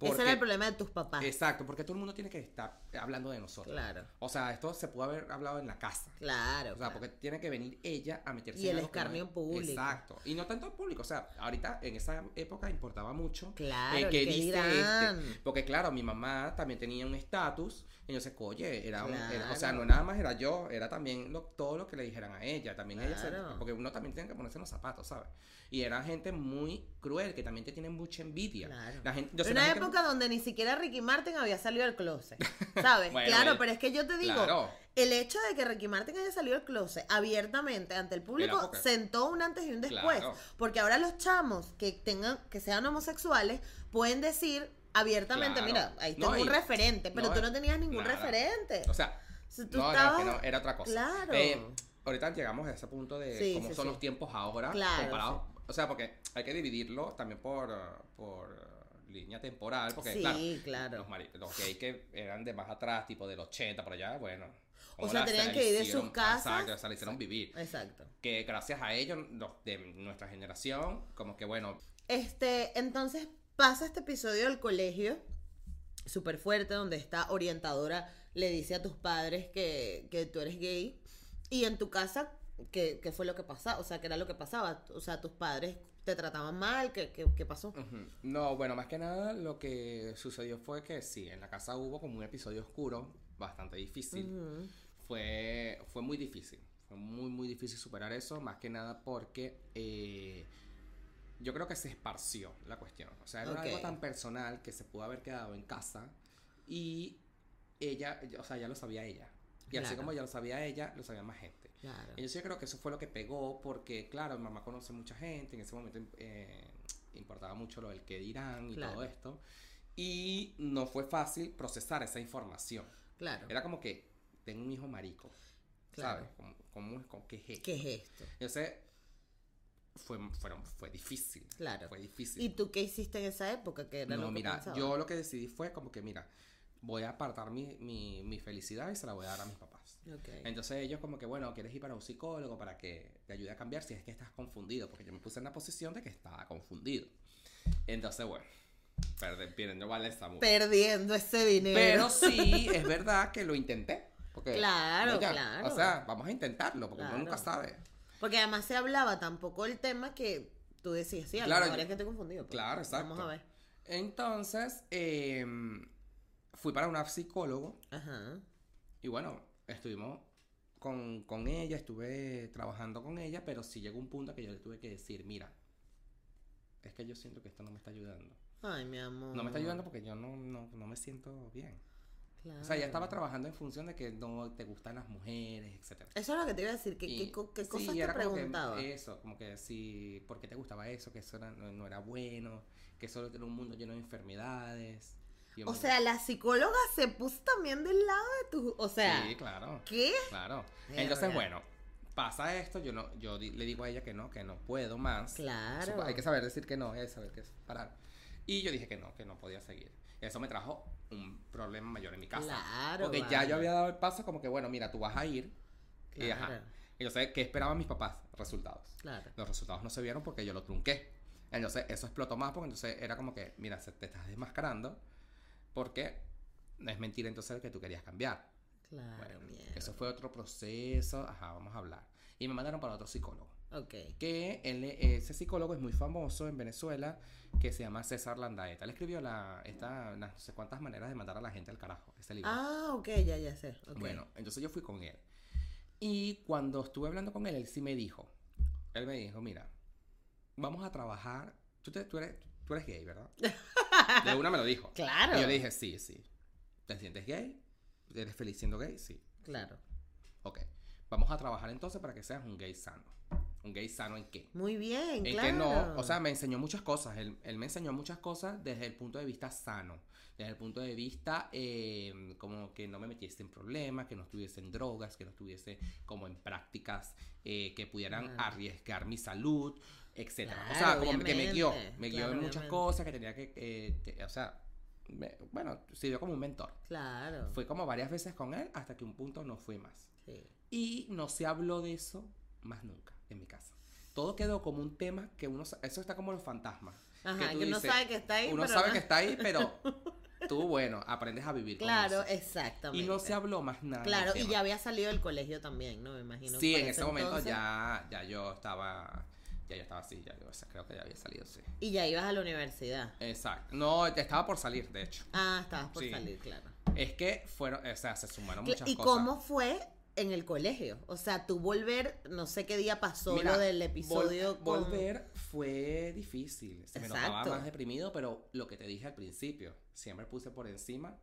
Ese Porque- era el problema de tus papás. Exacto, porque todo el mundo tiene que estar hablando de nosotros. Claro, O sea, esto se pudo haber hablado en la casa. claro. O sea, claro. porque tiene que venir ella a meterse Y en el no escarnio es- público. Exacto. Y no tanto público. O sea, ahorita en esa época importaba mucho. Claro, eh, ¿qué que dice este? Porque claro, mi mamá también tenía un estatus. Y yo sé, oye, era, un- era- o sea, Claro. no nada más era yo, era también lo- todo lo que le dijeran a ella. También ella se- Claro. porque uno también tiene que ponerse en los zapatos, ¿sabes? Y era gente muy cruel, que también te tiene mucha envidia. Claro. La gente, yo sé, Una la gente- época donde ni siquiera Ricky Martin había salido del closet, ¿sabes? Bueno, claro, pero es que yo te digo, Claro. el hecho de que Ricky Martin haya salido del closet abiertamente ante el público sentó un antes y un después, Claro. porque ahora los chamos que tengan que sean homosexuales pueden decir abiertamente, mira, ahí No, tengo un y- referente, pero no, tú no tenías ningún nada. referente. O sea, Si tú no, estabas- no, que no, era otra cosa. Claro. Eh, ahorita llegamos a ese punto de Sí, cómo sí, son sí. los tiempos ahora Claro, comparados. O sea, porque hay que dividirlo también por, por línea temporal. Porque, Sí, claro, claro. Los, mari- los gays que eran de más atrás, tipo del 80 por allá, bueno. O sea, la- tenían se que ir de sus casas. Exacto, o sea, le hicieron vivir. Exacto. Que gracias a ellos, los de nuestra generación, como que bueno, Este, entonces pasa este episodio del colegio, súper fuerte, donde esta orientadora le dice a tus padres que, que tú eres gay. Y en tu casa, ¿qué, qué fue lo que pasaba? O sea, ¿qué era lo que pasaba? O sea, tus padres te trataban mal, ¿qué, qué, qué pasó? No, bueno, más que nada lo que sucedió fue que sí, en la casa hubo como un episodio oscuro, bastante difícil. Fue, fue muy difícil, fue muy, muy difícil superar eso, más que nada porque eh, yo creo que se esparció la cuestión. O sea, era algo tan personal que se pudo haber quedado en casa y ella, o sea, ya lo sabía ella. Y así como ya lo sabía ella, lo sabía más gente. Claro. Y yo creo que eso fue lo que pegó, porque claro, mi mamá conoce mucha gente, en ese momento eh, importaba mucho lo del que dirán y Claro. todo esto. Y no fue fácil procesar esa información. Claro. Era como que tengo un hijo marico, Claro. ¿sabes? ¿Cómo, cómo, cómo- qué es esto? ¿Qué es esto? Entonces, fue, fueron, fue difícil. Claro. Fue difícil. ¿Y tú qué hiciste en esa época? Que era lo no, que mira, yo lo que decidí fue como que, mira, voy a apartar mi, mi, mi felicidad y se la voy a dar a mis papás. Entonces ellos como que, bueno, ¿quieres ir para un psicólogo para que te ayude a cambiar si es que estás confundido? Porque yo me puse en la posición de que estaba confundido. Entonces, bueno, no vale esa mucho. Perdiendo ese dinero. Pero sí, es verdad que lo intenté. Porque, Claro, claro. O sea, vamos a intentarlo, porque Claro. uno nunca sabe. Porque además se hablaba tampoco el tema que tú decías, sí, a Claro, yo- es que estoy confundido. pues. Claro, exacto. Vamos a ver. Entonces, em, fui para una psicólogo Ajá. y bueno, estuvimos con, con ella, estuve trabajando con ella, pero sí llegó un punto que yo le tuve que decir, mira, es que yo siento que esto no me está ayudando. Ay, mi amor. No me está ayudando porque yo no, no, no me siento bien. Claro. O sea, ya estaba trabajando en función de que no te gustan las mujeres, etcétera. Eso es lo que te iba a decir. ¿Qué, Y- qué, co- qué sí, cosas te como que preguntaba? eso, como que si, ¿por qué te gustaba eso? Que eso era- no, no era bueno, que solo era un mundo lleno de enfermedades. O sea, la psicóloga se puso también del lado de tu... O sea, sí, claro, ¿qué? claro. Entonces, bueno, pasa esto, yo no, yo di- le digo a ella que no, que no puedo más. Claro. Supo- Hay que saber decir que no, hay que saber que es parar. Y yo dije que no, que no podía seguir. Eso me trajo un problema mayor en mi casa. Claro, Porque ya vale. yo había dado el paso como que, bueno, mira, tú vas a ir. Y ajá. Claro. Sé qué esperaban mis papás, resultados. Claro. Los resultados no se vieron porque yo lo trunqué. Entonces eso explotó más porque entonces era como que, mira, se- te estás desmascarando porque no es mentira entonces que tú querías cambiar. Claro, Bueno, mierda. eso fue otro proceso, ajá, vamos a hablar. Y me mandaron para otro psicólogo. Ok. Que él, ese psicólogo es muy famoso en Venezuela, que se llama César Landaeta. Él escribió la, esta, las no sé cuántas maneras de mandar a la gente al carajo, ese libro. Ah, ok, ya, ya sé. Bueno, entonces yo fui con él. Y cuando estuve hablando con él, él sí me dijo, él me dijo, mira, vamos a trabajar, tú, te- tú eres, tú eres gay, ¿verdad? De una me lo dijo. Claro. Y yo le dije, sí, sí. ¿Te sientes gay? ¿Eres feliz siendo gay? Sí. Claro. Ok. Vamos a trabajar entonces para que seas un gay sano. ¿Un gay sano en qué? Muy bien, En claro. que no, o sea, me enseñó muchas cosas. Él, él me enseñó muchas cosas desde el punto de vista sano. Desde el punto de vista eh, como que no me metiese en problemas, que no estuviese en drogas, que no estuviese como en prácticas eh, que pudieran arriesgar mi salud, etcétera. o sea, Claro, como que me guió, obviamente. me guió Claro, en muchas obviamente. cosas que tenía que, eh, te- o sea, me- bueno, sirvió como un mentor. Claro. Fui como varias veces con él hasta que un punto no fui más. Sí. Y no se habló de eso más nunca en mi casa. Todo quedó como un tema que uno... sa- Eso está como los fantasmas. Ajá, tú que uno dices, sabe que está ahí, Uno pero sabe no- que está ahí, pero tú, bueno, aprendes a vivir con Claro, eso. exactamente. Y no se habló más nada. del Claro, y tema. ya había salido del colegio también, ¿no? Me imagino. Sí, en ese momento entonces. ya, ya yo estaba... Ya yo estaba así, ya yo creo que ya había salido, sí. Y ya ibas a la universidad. Exacto. No, estaba por salir, de hecho. Ah, estabas por Sí. salir, claro. Es que fueron, o sea, se sumaron muchas ¿Y cosas. cómo fue en el colegio? O sea, tú volver, no sé qué día pasó Mira, lo del vol- episodio con... Volver fue difícil. Se me notaba más deprimido, pero lo que te dije al principio, siempre puse por encima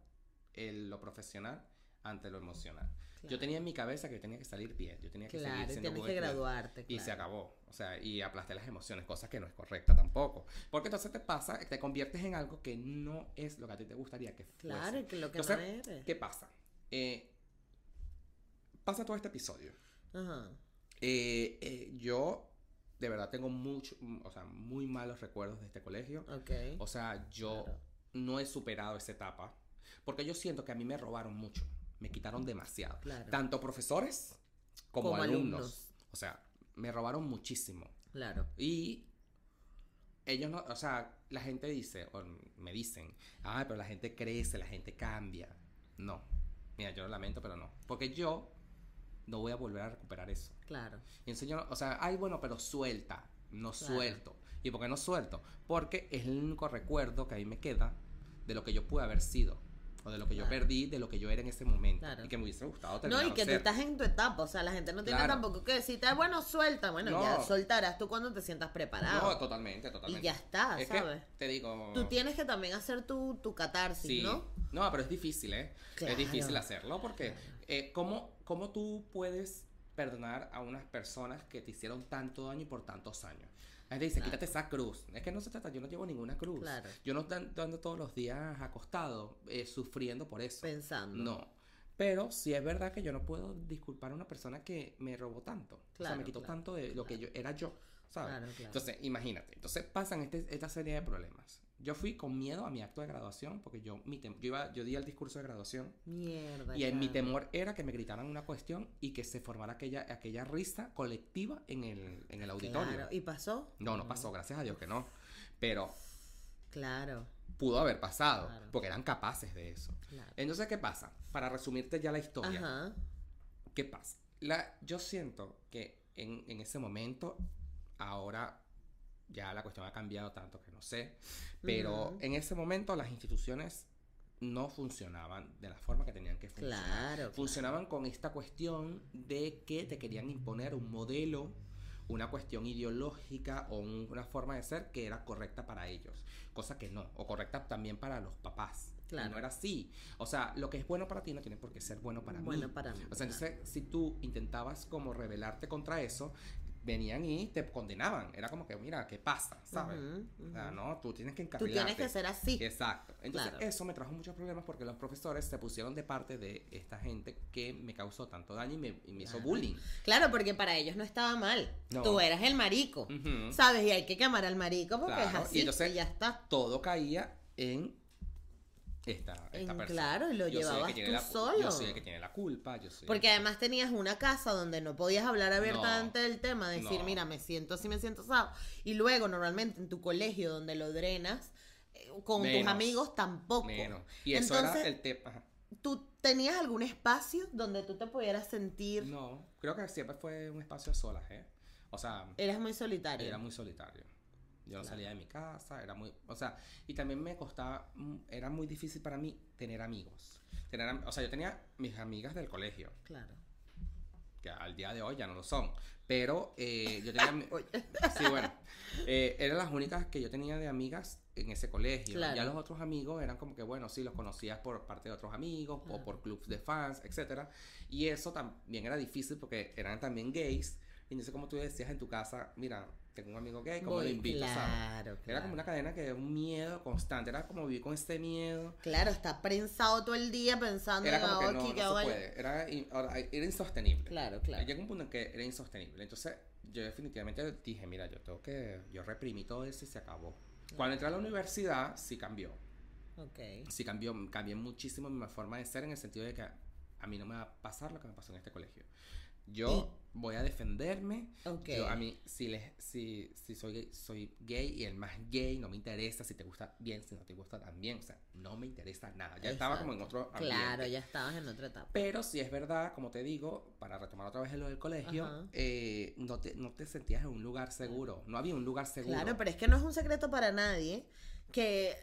el- lo profesional ante lo emocional. Yo tenía en mi cabeza que yo tenía que salir bien, yo tenía que Claro, seguir y siendo tienes que graduarte, Y se acabó. O sea, y aplasté las emociones, cosa que no es correcta tampoco. Porque entonces te pasa, te conviertes en algo que no es lo que a ti te gustaría que fuese. Claro, que lo que Entonces, no eres. ¿Qué pasa? Eh, pasa todo este episodio. Ajá. Eh, eh, yo de verdad tengo mucho, o sea, muy malos recuerdos de este colegio. Ok. O sea, yo Claro. no he superado esa etapa. Porque yo siento que a mí me robaron mucho. Me quitaron demasiado. Claro. Tanto profesores como, Como alumnos. alumnos. O sea, me robaron muchísimo. Claro. Y ellos no, o sea, la gente dice, o me dicen, ay, pero la gente crece, la gente cambia. No. Mira, yo lo lamento, pero no. Porque yo no voy a volver a recuperar eso. Claro. Y entonces yo, o sea, ay, bueno, pero suelta. No Claro. suelto. ¿Y por qué no suelto? Porque es el único recuerdo que a mí me queda de lo que yo pude haber sido. O de lo que yo Claro. perdí, de lo que yo era en ese momento. Claro. Y que me hubiese gustado No, terminar y que tú estás en tu etapa, o sea, la gente no tiene Claro. tampoco que decirte, "Ah, bueno, suelta, bueno, No. ya soltarás tú cuando te sientas preparado. No, totalmente, totalmente. y ya está, Es que, ¿sabes? te digo... Tú tienes que también hacer tu, tu catarsis, Sí. ¿no? No, pero es difícil, ¿eh? Es difícil hacerlo porque eh, ¿cómo, ¿cómo tú puedes perdonar a unas personas que te hicieron tanto daño y por tantos años? La gente dice, Claro. quítate esa cruz. Es que no se trata, yo no llevo ninguna cruz. Claro. Yo no estoy ando todos los días acostado eh, sufriendo por eso. Pensando. No. Pero sí es verdad que yo no puedo disculpar a una persona que me robó tanto. o sea, Claro, me quitó claro, tanto de lo que yo era yo, ¿sabes? Claro, claro. Entonces, imagínate. Entonces pasan este- esta serie de problemas. Yo fui con miedo a mi acto de graduación porque yo, mi yo, iba, yo di el discurso de graduación Mierda. y en mi temor era que me gritaran una cuestión y que se formara aquella, aquella risa colectiva en el, en el auditorio. Claro. ¿Y pasó? No, no pasó, gracias a Dios que no. Pero Claro, pudo haber pasado Claro. porque eran capaces de eso. claro. Entonces, ¿qué pasa? Para resumirte ya la historia. Ajá. ¿Qué pasa? La, yo siento que en, en ese momento, ahora ya la cuestión ha cambiado tanto que no sé, pero Ujú. en ese momento las instituciones no funcionaban de la forma que tenían que funcionar. Claro. claro. Funcionaban con esta cuestión de que te querían imponer un modelo, una cuestión ideológica o un- una forma de ser que era correcta para ellos, cosa que no, o correcta también para los papás. Claro. no era así. O sea, lo que es bueno para ti no tiene por qué ser bueno para Bueno mí. para mí, O sea, entonces, si tú intentabas como rebelarte contra eso, venían y te condenaban. Era como que, mira, ¿qué pasa? ¿Sabes? O sea, no, tú tienes que Tú encarrilarte. tienes que ser así. Exacto. Entonces, Claro. eso me trajo muchos problemas porque los profesores se pusieron de parte de esta gente que me causó tanto daño y me, y me hizo bullying. Claro, porque para ellos no estaba mal. No. Tú eras el marico. ¿Sabes? Y hay que quemar al marico porque Claro, es así. y entonces- ya está. Todo caía en esta, esta En- persona. claro, y lo Yo llevabas tú la- solo. Yo soy el que tiene la culpa. Yo soy Porque además tenías una casa donde no podías hablar abiertamente del tema, decir, No. mira, me siento así, me siento asado. Y luego, normalmente en tu colegio donde lo drenas, eh, con tus amigos tampoco. Menos. Y eso Entonces, era el tema. ¿Tú tenías algún espacio donde tú te pudieras sentir? No, creo que siempre fue un espacio a solas, ¿eh? O sea, Eras muy solitario. era muy solitario. Yo no Claro. salía de mi casa, era muy, o sea, y también me costaba, mm, era muy difícil para mí tener amigos. Tener, o sea, yo tenía mis amigas del colegio, Claro. que al día de hoy ya no lo son, pero eh, yo tenía, sí, bueno, eh, eran las únicas que yo tenía de amigas en ese colegio. Claro. Ya los otros amigos eran como que, bueno, sí, los conocías por parte de otros amigos o por clubs de fans, etcétera. Y eso también era difícil porque eran también gays. Y entonces, como tú decías en tu casa, mira, tengo un amigo gay, ¿cómo Voy, lo invito? ¿sabes? claro, Era claro. como una cadena que un miedo constante, era como vivir con este miedo. Claro, está prensado todo el día pensando Era como que "Ah, no, no que se hago el-". puede. Era, era insostenible. Claro, claro. Llegó un punto en que era insostenible. Entonces, yo definitivamente dije, mira, yo tengo que. Yo reprimí todo eso y se acabó. Cuando entré a la universidad, sí cambió. Ok. Sí, cambió, cambié muchísimo mi forma de ser en el sentido de que a mí no me va a pasar lo que me pasó en este colegio. Yo voy a defenderme. Ok. Yo, a mí, si, les, si, si soy, gay, soy gay y el más gay, no me interesa. Si te gusta bien, si no te gusta también. O sea, no me interesa nada. Ya estaba como en otro ambiente. Claro, ya estabas en otra etapa. Pero si es verdad, como te digo, para retomar otra vez lo del colegio, eh, no, te, no te sentías en un lugar seguro. No había un lugar seguro. Claro, pero es que no es un secreto para nadie que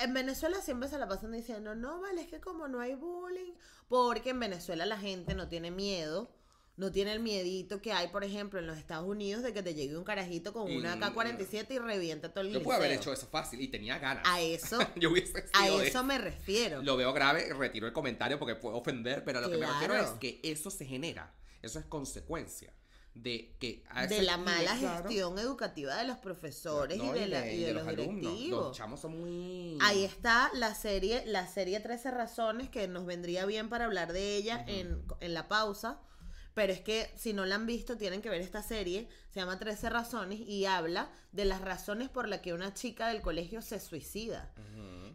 en Venezuela siempre se la pasan diciendo, no, vale, es que como no hay bullying, porque en Venezuela la gente no tiene miedo, no tiene el miedito que hay, por ejemplo, en los Estados Unidos de que te llegue un carajito con una no- AK-47 y revienta todo el Yo pude haber hecho eso fácil y tenía ganas. A eso, Yo hubiese a de- eso me refiero. Lo veo grave, retiro el comentario porque puedo ofender, pero lo que me refiero es que eso se genera. Eso es consecuencia de que... a de la mala claro, gestión educativa de los profesores no, y de, la- y de los, directivos. Los chamos son muy... Ahí está la serie, la serie 13 razones que nos vendría bien para hablar de ella en, en la pausa. Pero es que si no la han visto, tienen que ver esta serie. Se llama 13 razones y habla de las razones por las que una chica del colegio se suicida.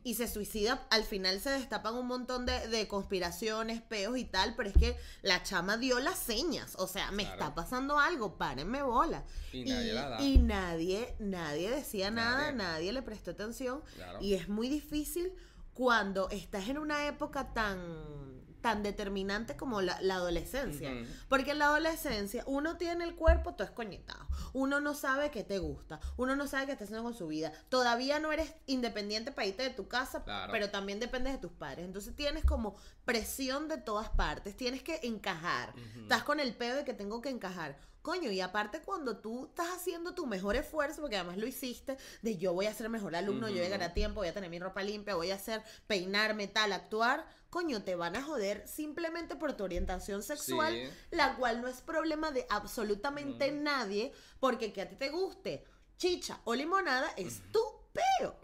Y se suicida, al final se destapan un montón de, de conspiraciones, peos y tal, pero es que la chama dio las señas. O sea, me Claro. está pasando algo, párenme bola. Y nadie la da. y nadie, nadie decía nada, Nadie. nadie le prestó atención. Claro. Y es muy difícil cuando estás en una época tan tan determinante como la, la adolescencia. Porque en la adolescencia uno tiene el cuerpo todo escoñetado. Uno no sabe qué te gusta. Uno no sabe qué está haciendo con su vida. Todavía no eres independiente para irte de tu casa, Claro. pero también dependes de tus padres. Entonces tienes como presión de todas partes. Tienes que encajar. Estás con el pedo de que tengo que encajar. Coño, y aparte cuando tú estás haciendo tu mejor esfuerzo, porque además lo hiciste, de yo voy a ser mejor alumno, yo Ujú. llegar a tiempo, voy a tener mi ropa limpia, voy a hacer peinarme, tal, actuar, coño, te van a joder simplemente por tu orientación sexual, Sí. la cual no es problema de absolutamente nadie, porque que a ti te guste chicha o limonada es tu peo.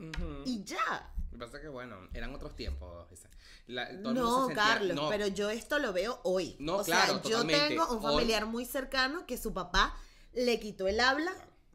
Y ya. Pasa que, bueno, eran otros tiempos. La- No, se sentía- Carlos, no, pero yo esto lo veo hoy. No, o claro, sea, yo totalmente. tengo un Hoy- familiar muy cercano que su papá le quitó el habla,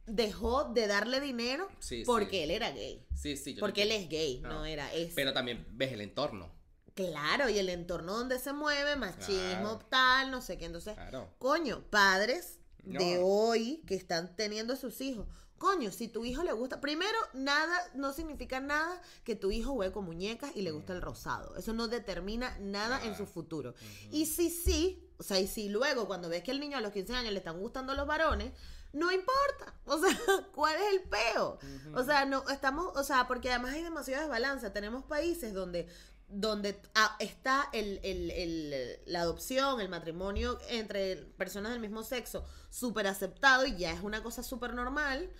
dejó de darle dinero Sí, porque sí. él era gay. Sí, sí. yo Porque él es gay, no, No. era es. Pero también ves el entorno. Claro, y el entorno donde se mueve, machismo, Claro. tal, no sé qué. Entonces, Claro. coño, padres de hoy que están teniendo a sus hijos. Coño, si tu hijo le gusta, primero, nada, no significa nada que tu hijo juegue con muñecas y le gusta el rosado. Eso no determina nada en su futuro. Y si sí, o sea, y si luego cuando ves que el niño a los 15 años le están gustando los varones, no importa. O sea, ¿cuál es el peo? O sea, no, estamos, o sea, porque además hay demasiada desbalance. Tenemos países donde donde ah, está el, el- el- la adopción, el matrimonio entre personas del mismo sexo súper aceptado y ya es una cosa súper normal.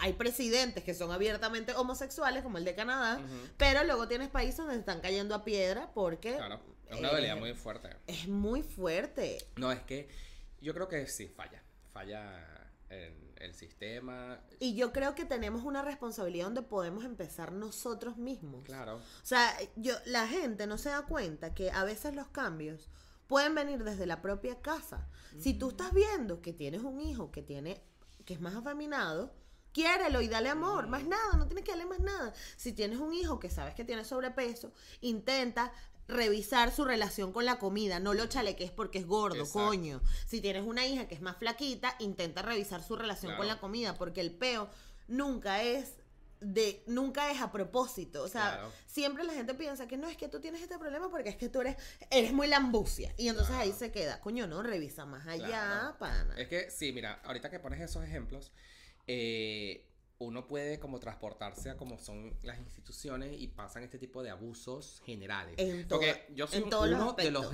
Hay presidentes que son abiertamente homosexuales, como el de Canadá, pero luego tienes países donde están cayendo a piedra porque Claro. Es una eh, habilidad muy fuerte. es muy fuerte. No, es que yo creo que sí, falla. Falla el, el sistema. Y yo creo que tenemos una responsabilidad donde podemos empezar nosotros mismos. Claro. O sea, yo, la gente no se da cuenta que a veces los cambios pueden venir desde la propia casa. Si tú estás viendo que tienes un hijo que tiene, que es más afeminado, quiérelo y dale amor, más nada, no tienes que darle más nada. Si tienes un hijo que sabes que tiene sobrepeso, intenta revisar su relación con la comida, no lo chaleques porque es gordo, Exacto. coño. Si tienes una hija que es más flaquita, intenta revisar su relación con la comida, porque el peo nunca es de nunca es a propósito, o sea, Claro. siempre la gente piensa que no es que tú tienes este problema porque es que tú eres eres muy lambucia y entonces ahí se queda, coño, no revisa más allá, pana. Es que sí, mira, ahorita que pones esos ejemplos, eh, uno puede como transportarse a como son las instituciones y pasan este tipo de abusos generales. En Porque yo soy en todos los uno de los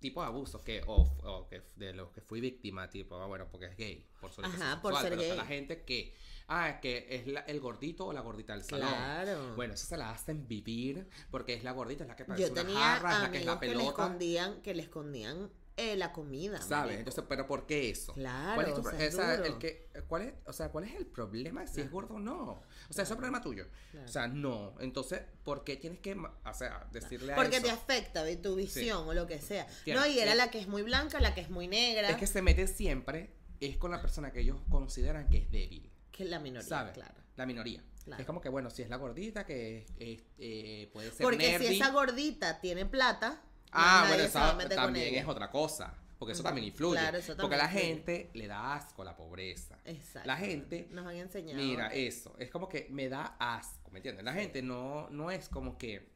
tipos de abusos que, o, o que de los que fui víctima, tipo, ah, bueno, porque es gay, por su Ajá, por sexual, ser pero gay. la gente que, ah, es que es la- el gordito o la gordita del salón. Claro. Bueno, eso se la hacen vivir porque es la gordita, es la que parece Yo una tenía jarra, es la que es la amigos que le pelota. escondian que le escondían eh, la comida. ¿Sabes? Entonces, pero ¿por qué eso? Claro, ¿Cuál es tu o sea, es esa- duro. el que, ¿cuál es, o sea, ¿cuál es el problema si es gordo o no? O sea, eso es problema tuyo. Claro. O sea, no. Entonces, ¿por qué tienes que, o sea, decirle a porque eso? te afecta de tu visión o lo que sea. No, y era la que es muy blanca, la que es muy negra, Es que se meten siempre, es con la persona que ellos consideran que es débil. que es la minoría, ¿Sabes? claro. La minoría. Claro. Es como que, bueno, si es la gordita, que es- eh, puede ser Porque nerdy. si esa gordita tiene plata, Ah, bueno, a eso también es otra cosa. Porque eso también influye. Claro, eso porque a la influye. gente le da asco la pobreza. Exacto. La gente Nos han enseñado. Mira, eso, es como que me da asco, ¿me entiendes? La gente no, no es como que,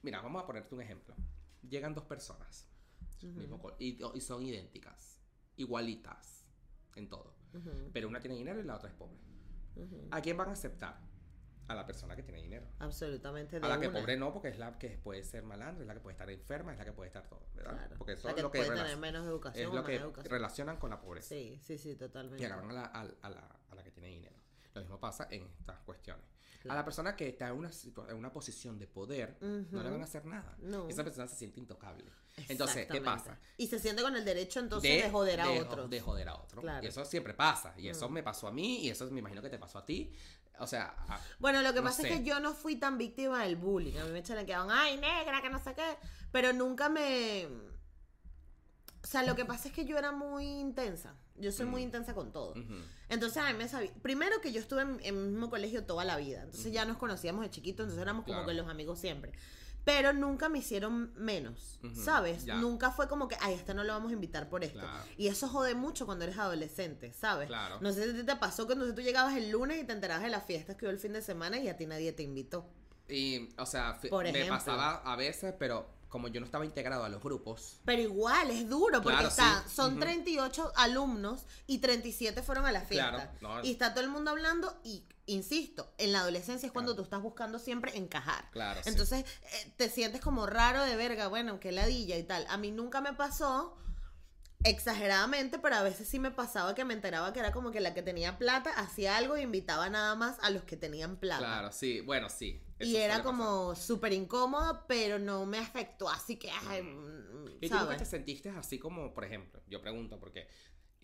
mira, vamos a ponerte un ejemplo. Llegan dos personas mismo y, y son idénticas, igualitas en todo, ujú, pero una tiene dinero y la otra es pobre. ¿A quién van a aceptar? A la persona que tiene dinero. Absolutamente de A la que una. pobre no, porque es la que puede ser malandra, es la que puede estar enferma, es la que puede estar todo, ¿verdad? Claro. Porque eso La es que lo que, puede tener menos educación es lo que educación. relacionan con la pobreza. Sí, sí, sí, totalmente. y agarran a la, a, a la, a la que tiene dinero. Lo mismo pasa en estas cuestiones. A la persona que está en una, en una posición de poder, no le van a hacer nada. No. Esa persona se siente intocable. Entonces, ¿qué pasa? Y se siente con el derecho entonces de, joder a de- otros. De joder a otro. Claro. Y eso siempre pasa. Y eso Mm. me pasó a mí y eso me imagino que te pasó a ti. O sea, a- Bueno, lo que No pasa es que yo no fui tan víctima del bullying. A mí me chalequeaban, ay, negra, que no sé qué. Pero nunca me. O sea, lo que pasa es que yo era muy intensa. Yo soy muy intensa con todo. ujú. Entonces a mí me sabía. Primero que yo estuve en, en el mismo colegio toda la vida. Entonces ya nos conocíamos de chiquito, entonces éramos como Claro. que los amigos siempre. Pero nunca me hicieron menos, ¿sabes? ya. Nunca fue como que, ay, a este no lo vamos a invitar por esto. Claro. Y eso jode mucho cuando eres adolescente, ¿sabes? Claro. No sé si te pasó que entonces tú llegabas el lunes y te enterabas de las fiestas que hubo el fin de semana y a ti nadie te invitó. Y, o sea, Por me pasaba a veces, pero como yo no estaba integrado a los grupos, Pero igual, es duro, porque Claro, está, sí. son Ujú. 38 alumnos y 37 fueron a la fiesta. Claro, no. Y está todo el mundo hablando y, insisto, en la adolescencia es cuando Claro. tú estás buscando siempre encajar. claro. sí. Entonces eh, te sientes como raro de verga, bueno, que ladilla y tal. A mí nunca me pasó exageradamente, pero a veces sí me pasaba que me enteraba que era como que la que tenía plata hacía algo y invitaba nada más a los que tenían plata. Claro, sí, bueno, sí. Y era como súper incómodo, pero no me afectó, así que, ay, mm, ¿Y tú nunca te sentiste así como, por ejemplo, yo pregunto porque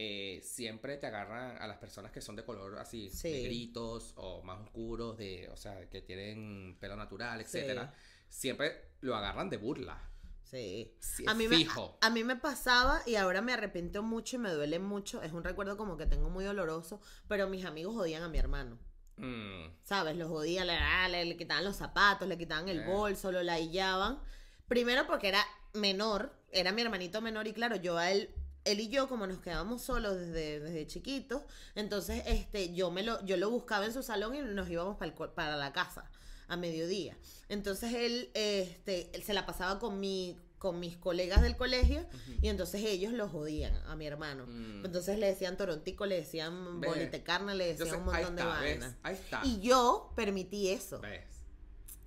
eh, siempre te agarran a las personas que son de color así, Sí. negritos o más oscuros, de, o sea, que tienen pelo natural, Sí. etcétera. Siempre lo agarran de burla. Sí. Sí, A mí, me, a mí me pasaba y ahora me arrepiento mucho y me duele mucho. Es un recuerdo como que tengo muy doloroso, pero mis amigos odian a mi hermano. Mm, ¿Sabes? Los odian, le, ah, le, le quitaban los zapatos, le quitaban el Eh. bolso, lo laillaban. Primero porque era menor, era mi hermanito menor y claro, yo a él, él y yo como nos quedábamos solos desde, desde chiquitos, entonces este, yo, me lo, yo lo buscaba en su salón y nos íbamos para, para la casa a mediodía. Entonces él, este, él se la pasaba con mi con mis colegas del colegio y entonces ellos los odian a mi hermano. Mm. Entonces le decían torontico, le decían de carne, le decían Entonces, un montón de vainas. Ahí está. Y yo permití eso. ¿Ves?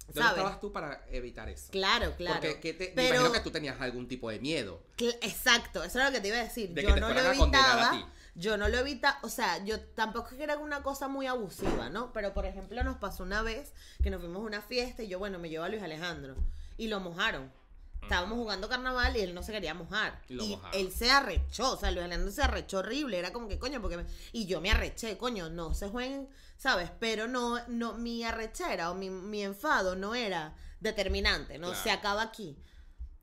¿Dónde ¿Sabes? estabas tú para evitar eso? Claro, claro. Porque ¿qué te, me imagino que tú tenías algún tipo de miedo. Exacto, eso era lo que te iba a decir. De yo que no lo evitaba. Yo no lo evitaba, o sea, yo tampoco es que era una cosa muy abusiva, ¿no? Pero por ejemplo, nos pasó una vez que nos fuimos a una fiesta y yo, bueno, me llevo a Luis Alejandro y lo mojaron. Estábamos jugando carnaval y él no se quería mojar. Y lo Y él se arrechó, o sea, Luis Alejandro se arrechó horrible. Era como que, coño, porque. me- Y yo me arreché, coño, no se jueguen, ¿sabes? Pero no, no, mi arrechera o mi, mi enfado no era determinante, no Claro. se acaba aquí.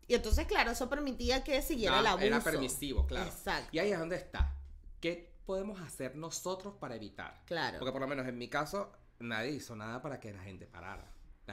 Y entonces, claro, eso permitía que siguiera el Ah, abuso. Era permisivo, claro. Exacto. Y ahí es donde está. ¿Qué podemos hacer nosotros para evitar? Claro. Porque por lo menos en mi caso, nadie hizo nada para que la gente parara.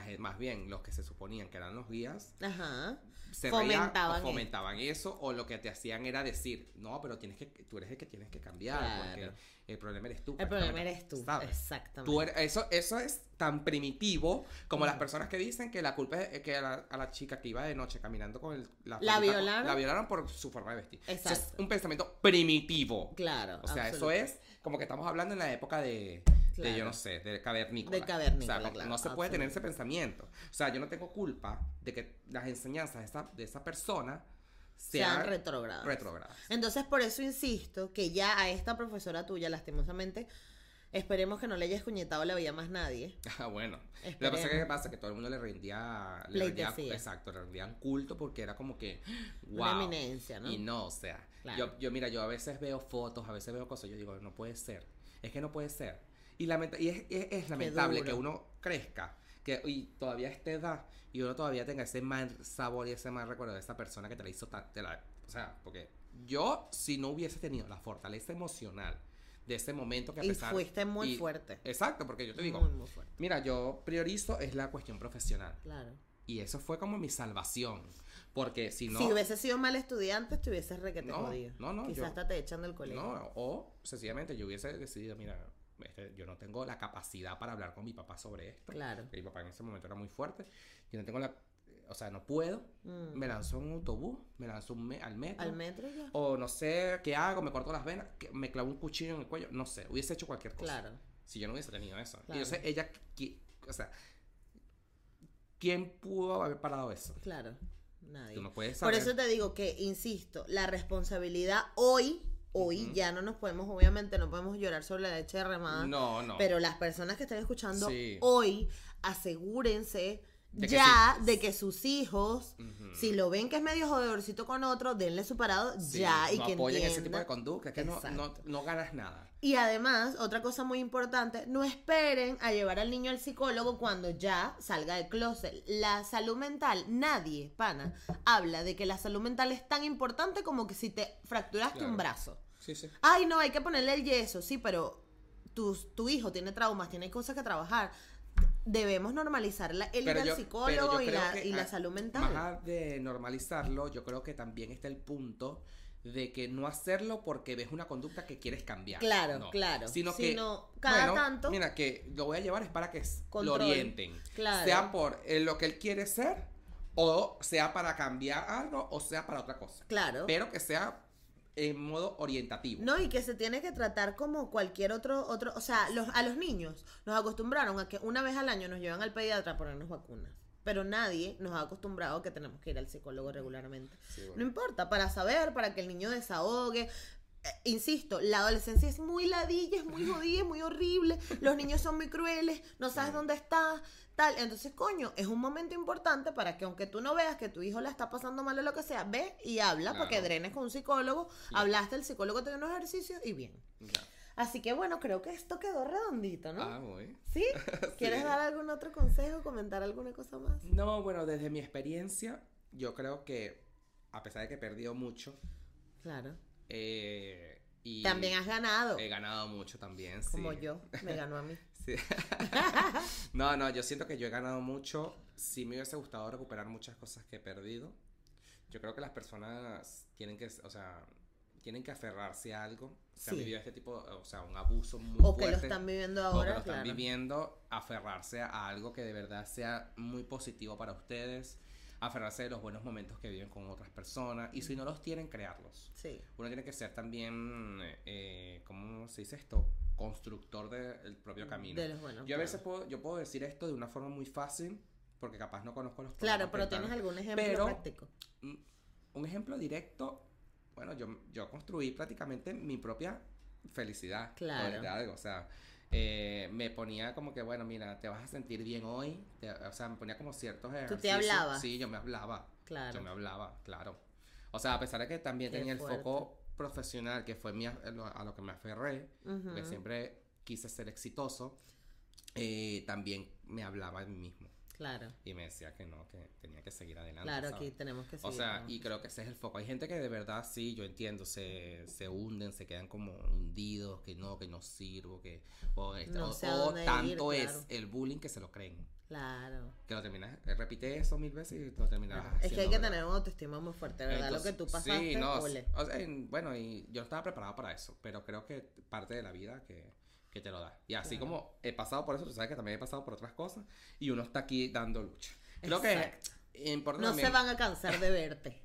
Gen- más bien, los que se suponían que eran los guías, Ajá. se Fomentaban reían o fomentaban eso, o lo que te hacían era decir, no, pero tienes que, tú eres el que tienes que cambiar, Claro. porque el problema eres tú. El problema prácticamente, eres tú. ¿sabes? Exactamente. Tú eres- eso, eso es tan primitivo como las personas que dicen que la culpa es que a la, a la chica que iba de noche caminando con el, La violaron. La violaron por su forma de vestir. Eso es Exacto. un pensamiento primitivo. Claro. O sea, eso es como que estamos hablando en la época de, de yo no sé, de cavernícola. De cavernícola, O sea, no, claro, no se puede tener ese pensamiento. O sea, yo no tengo culpa de que las enseñanzas de esa, de esa persona Sean sean retrógradas. retrógradas. Entonces, por eso insisto que ya a esta profesora tuya, lastimosamente, esperemos que no le hayas cuñetado la vida más nadie. Ah, bueno. Lo que pasa es que, Esperemos. pasa que todo el mundo le rendía, le rendía exacto, le rendían culto porque era como que wow. Una eminencia, ¿no? Y no, o sea, Claro. yo, yo mira, yo a veces veo fotos, a veces veo cosas, yo digo, no puede ser. Es que no puede ser. Y, lamenta- y es, es- es lamentable que uno crezca, que y todavía a esta edad y uno todavía tenga ese mal sabor y ese mal recuerdo de esa persona que te la hizo tan, te la- o sea, porque yo si no hubiese tenido la fortaleza emocional de ese momento que a Y pesar... fuiste muy y- fuerte. Exacto, porque yo te digo, Muy, muy fuerte. mira, yo priorizo es la cuestión profesional. Claro. Y eso fue como mi salvación. Porque si no... Si hubiese sido mal estudiante, te hubieses requete No, jodido. no, no, Quizás yo- hasta te echan del colegio. No, o sencillamente yo hubiese decidido, mira, este, yo no tengo la capacidad para hablar con mi papá sobre esto. Claro. Mi papá en ese momento era muy fuerte. Yo no tengo la... O sea, no puedo. Mm. Me lanzo en un autobús, me lanzo un me- al metro. Al metro ya. O no sé qué hago, me corto las venas, que me clavo un cuchillo en el cuello. No sé, hubiese hecho cualquier cosa. Claro. Si yo no hubiese tenido eso. Claro. Y yo sé, ella, o sea, ¿quién pudo haber parado eso? Claro. Nadie. Tú no puedes Por saber. eso te digo que, insisto, la responsabilidad hoy, hoy ya no nos podemos, obviamente, no podemos llorar sobre la leche derramada. No, no. Pero las personas que estén escuchando Sí. hoy, asegúrense De que ya sí. de que sus hijos, si lo ven que es medio jodedorcito con otro, denle su parado Sí, ya y no que apoyen ese tipo entienda. de conducta, que no, no, ganas nada. Y además, otra cosa muy importante, no esperen a llevar al niño al psicólogo cuando ya salga del closet. La salud mental, nadie, pana, habla de que la salud mental es tan importante como que si te fracturaste Claro. un brazo. Sí, sí. Ay, no, hay que ponerle el yeso, sí, pero tu, tu hijo tiene traumas, tiene cosas que trabajar. Debemos normalizar la, el ir al psicólogo y la, que, y la salud mental. Más de normalizarlo, yo creo que también está el punto de que no hacerlo porque ves una conducta que quieres cambiar. Claro, no. claro. Sino que, Sino cada bueno, tanto- Mira, que lo voy a llevar es para que lo orienten. Claro. Sea por eh, lo que él quiere ser, o sea para cambiar algo, o sea para otra cosa. Claro. Pero que sea en modo orientativo. No, y que se tiene que tratar como cualquier otro, otro, o sea, los, a los niños nos acostumbraron a que una vez al año nos llevan al pediatra a ponernos vacunas. Pero nadie nos ha acostumbrado a que tenemos que ir al psicólogo regularmente. Sí, bueno. No importa, para saber, para que el niño desahogue. Eh, insisto, la adolescencia es muy ladilla, es muy jodida, es muy horrible. Los niños son muy crueles, no sabes dónde está, tal. Entonces, coño, es un momento importante para que aunque tú no veas que tu hijo la está pasando mal o lo que sea, ve y habla para que Claro. drenes con un psicólogo. Hablaste, el psicólogo te dio unos ejercicios y bien. Así que bueno, creo que esto quedó redondito, ¿no? Ah, muy. ¿Sí? ¿Quieres Sí. dar algún otro consejo, comentar alguna cosa más? No, bueno, desde mi experiencia, yo creo que, a pesar de que he perdido mucho, Claro. eh, y También has ganado, he ganado mucho también, como sí. yo, me ganó a mí. Sí. no, no, yo siento que yo he ganado mucho. Sí me hubiese gustado recuperar muchas cosas que he perdido. Yo creo que las personas tienen que, o sea, tienen que aferrarse a algo. Se han Sí. vivido este tipo, o sea, un abuso muy O que lo fuerte, están viviendo o que ahora, lo están claro. viviendo, aferrarse a algo que de verdad sea muy positivo para ustedes, aferrarse de los buenos momentos que viven con otras personas y si no los tienen, crearlos. Sí, Uno tiene que ser también, eh, ¿cómo se dice esto? Constructor del propio camino. de los buenos. Yo a claro. veces puedo, yo puedo decir esto de una forma muy fácil, porque capaz no conozco los Claro, pero tienes algún ejemplo Pero- práctico. Mm, Un ejemplo directo, bueno, yo, yo construí prácticamente mi propia felicidad. Claro. algo, o sea, eh, me ponía como que, bueno, mira, te vas a sentir bien hoy. te- o sea, me ponía como ciertos ejercicios. te hablabas? Sí, yo me hablaba. Claro. Yo me hablaba, claro. O sea, a pesar de que también Qué tenía el foco profesional, que fue mi, a, lo, que me aferré, Ujú. que siempre quise ser exitoso, eh, también me hablaba a mí mismo. Claro, Y me decía que no, que tenía que seguir adelante. claro, ¿sabes? aquí tenemos que O seguir. sea, ¿no? y creo que ese es el foco. Hay gente que de verdad, sí, yo entiendo, se, se hunden, se quedan como hundidos, que no, que no sirvo, que... O, esto- No o- o ir, tanto es el bullying que se lo creen. Claro. Que lo terminas, eh, repite eso mil veces y lo terminas Claro. Es que hay que tener un autoestima muy fuerte, ¿verdad? lo que tú pasaste, Sí, no, o sea, en- bueno, y yo no estaba preparado para eso, pero creo que parte de la vida que, que te lo da. Y así Claro. como he pasado por eso, tú sabes que también he pasado por otras cosas y uno está aquí dando lucha. Creo Exacto. que importa No también- se van a cansar de verte.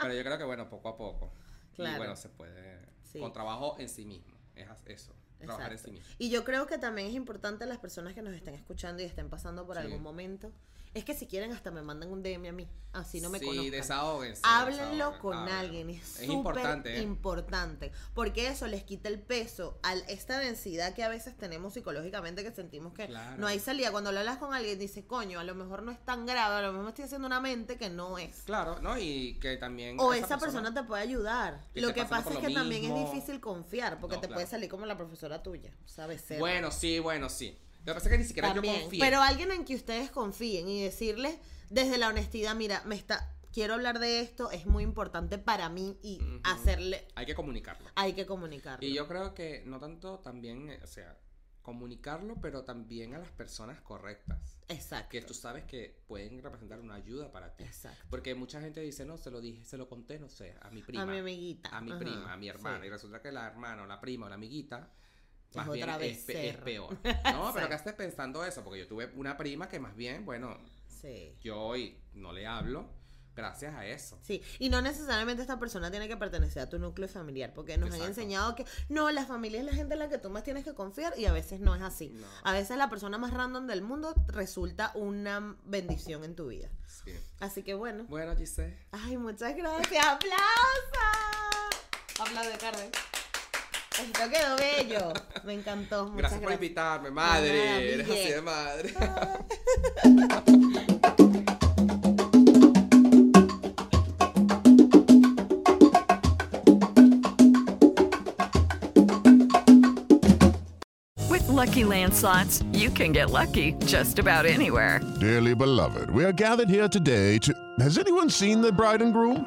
Pero yo creo que, bueno, poco a poco. Claro. Y bueno, se puede. Sí. Con trabajo en sí mismo. Es eso. Trabajar en Exacto. sí mismo. Y yo creo que también es importante las personas que nos estén escuchando y estén pasando por Sí. algún momento. Es que si quieren hasta me mandan un DM a mí. Así no me sí, conozcan. desahóguense. Háblenlo con háblenlo. alguien, es importante. ¿eh? importante, porque eso les quita el peso a esta densidad que a veces tenemos psicológicamente que sentimos que Claro. no hay salida. Cuando lo hablas con alguien dice, coño, a lo mejor no es tan grave, a lo mejor me estoy haciendo una mente que no es. Claro, ¿no? Y que también. O esa persona, te puede ayudar. que Lo que pasa es que también es difícil confiar, porque No, te claro. puede salir como la profesora tuya, ¿sabes? Ser. Bueno, sí, bueno, sí. Lo que pasa es que ni siquiera También, yo confié. pero alguien en que ustedes confíen y decirles desde la honestidad, mira, me está quiero hablar de esto, es muy importante para mí y hacerle, Hay que comunicarlo. hay que comunicarlo. Y yo creo que no tanto también, eh, o sea, comunicarlo, pero también a las personas correctas. Exacto. Que tú sabes que pueden representar una ayuda para ti. Exacto. Porque mucha gente dice, no, se lo dije, se lo conté, no sé, a mi prima. A mi amiguita. A mi Ajá, prima, a mi hermana. sí. Y resulta que la hermana o la prima o la amiguita Es más bien otra es, pe- es becerra. peor. No, pero que estés pensando eso, porque yo tuve una prima que más bien, bueno, Sí. yo hoy no le hablo gracias a eso. Sí, y no necesariamente esta persona tiene que pertenecer a tu núcleo familiar, porque nos han enseñado que no, la familia es la gente en la que tú más tienes que confiar y a veces no es así. No. A veces la persona más random del mundo resulta una bendición en tu vida. Sí. Así que bueno. Bueno, Giselle. Ay, muchas gracias. ¡Aplausos! Aplaude, Carmen. Esto quedó bello. Me encantó. Muchas Gracias por gracias. invitarme, madre. Eres Miguel. así de madre. With Lucky Land slots, you can get lucky just about anywhere. Dearly beloved, we are gathered here today to. Has anyone seen the bride and groom?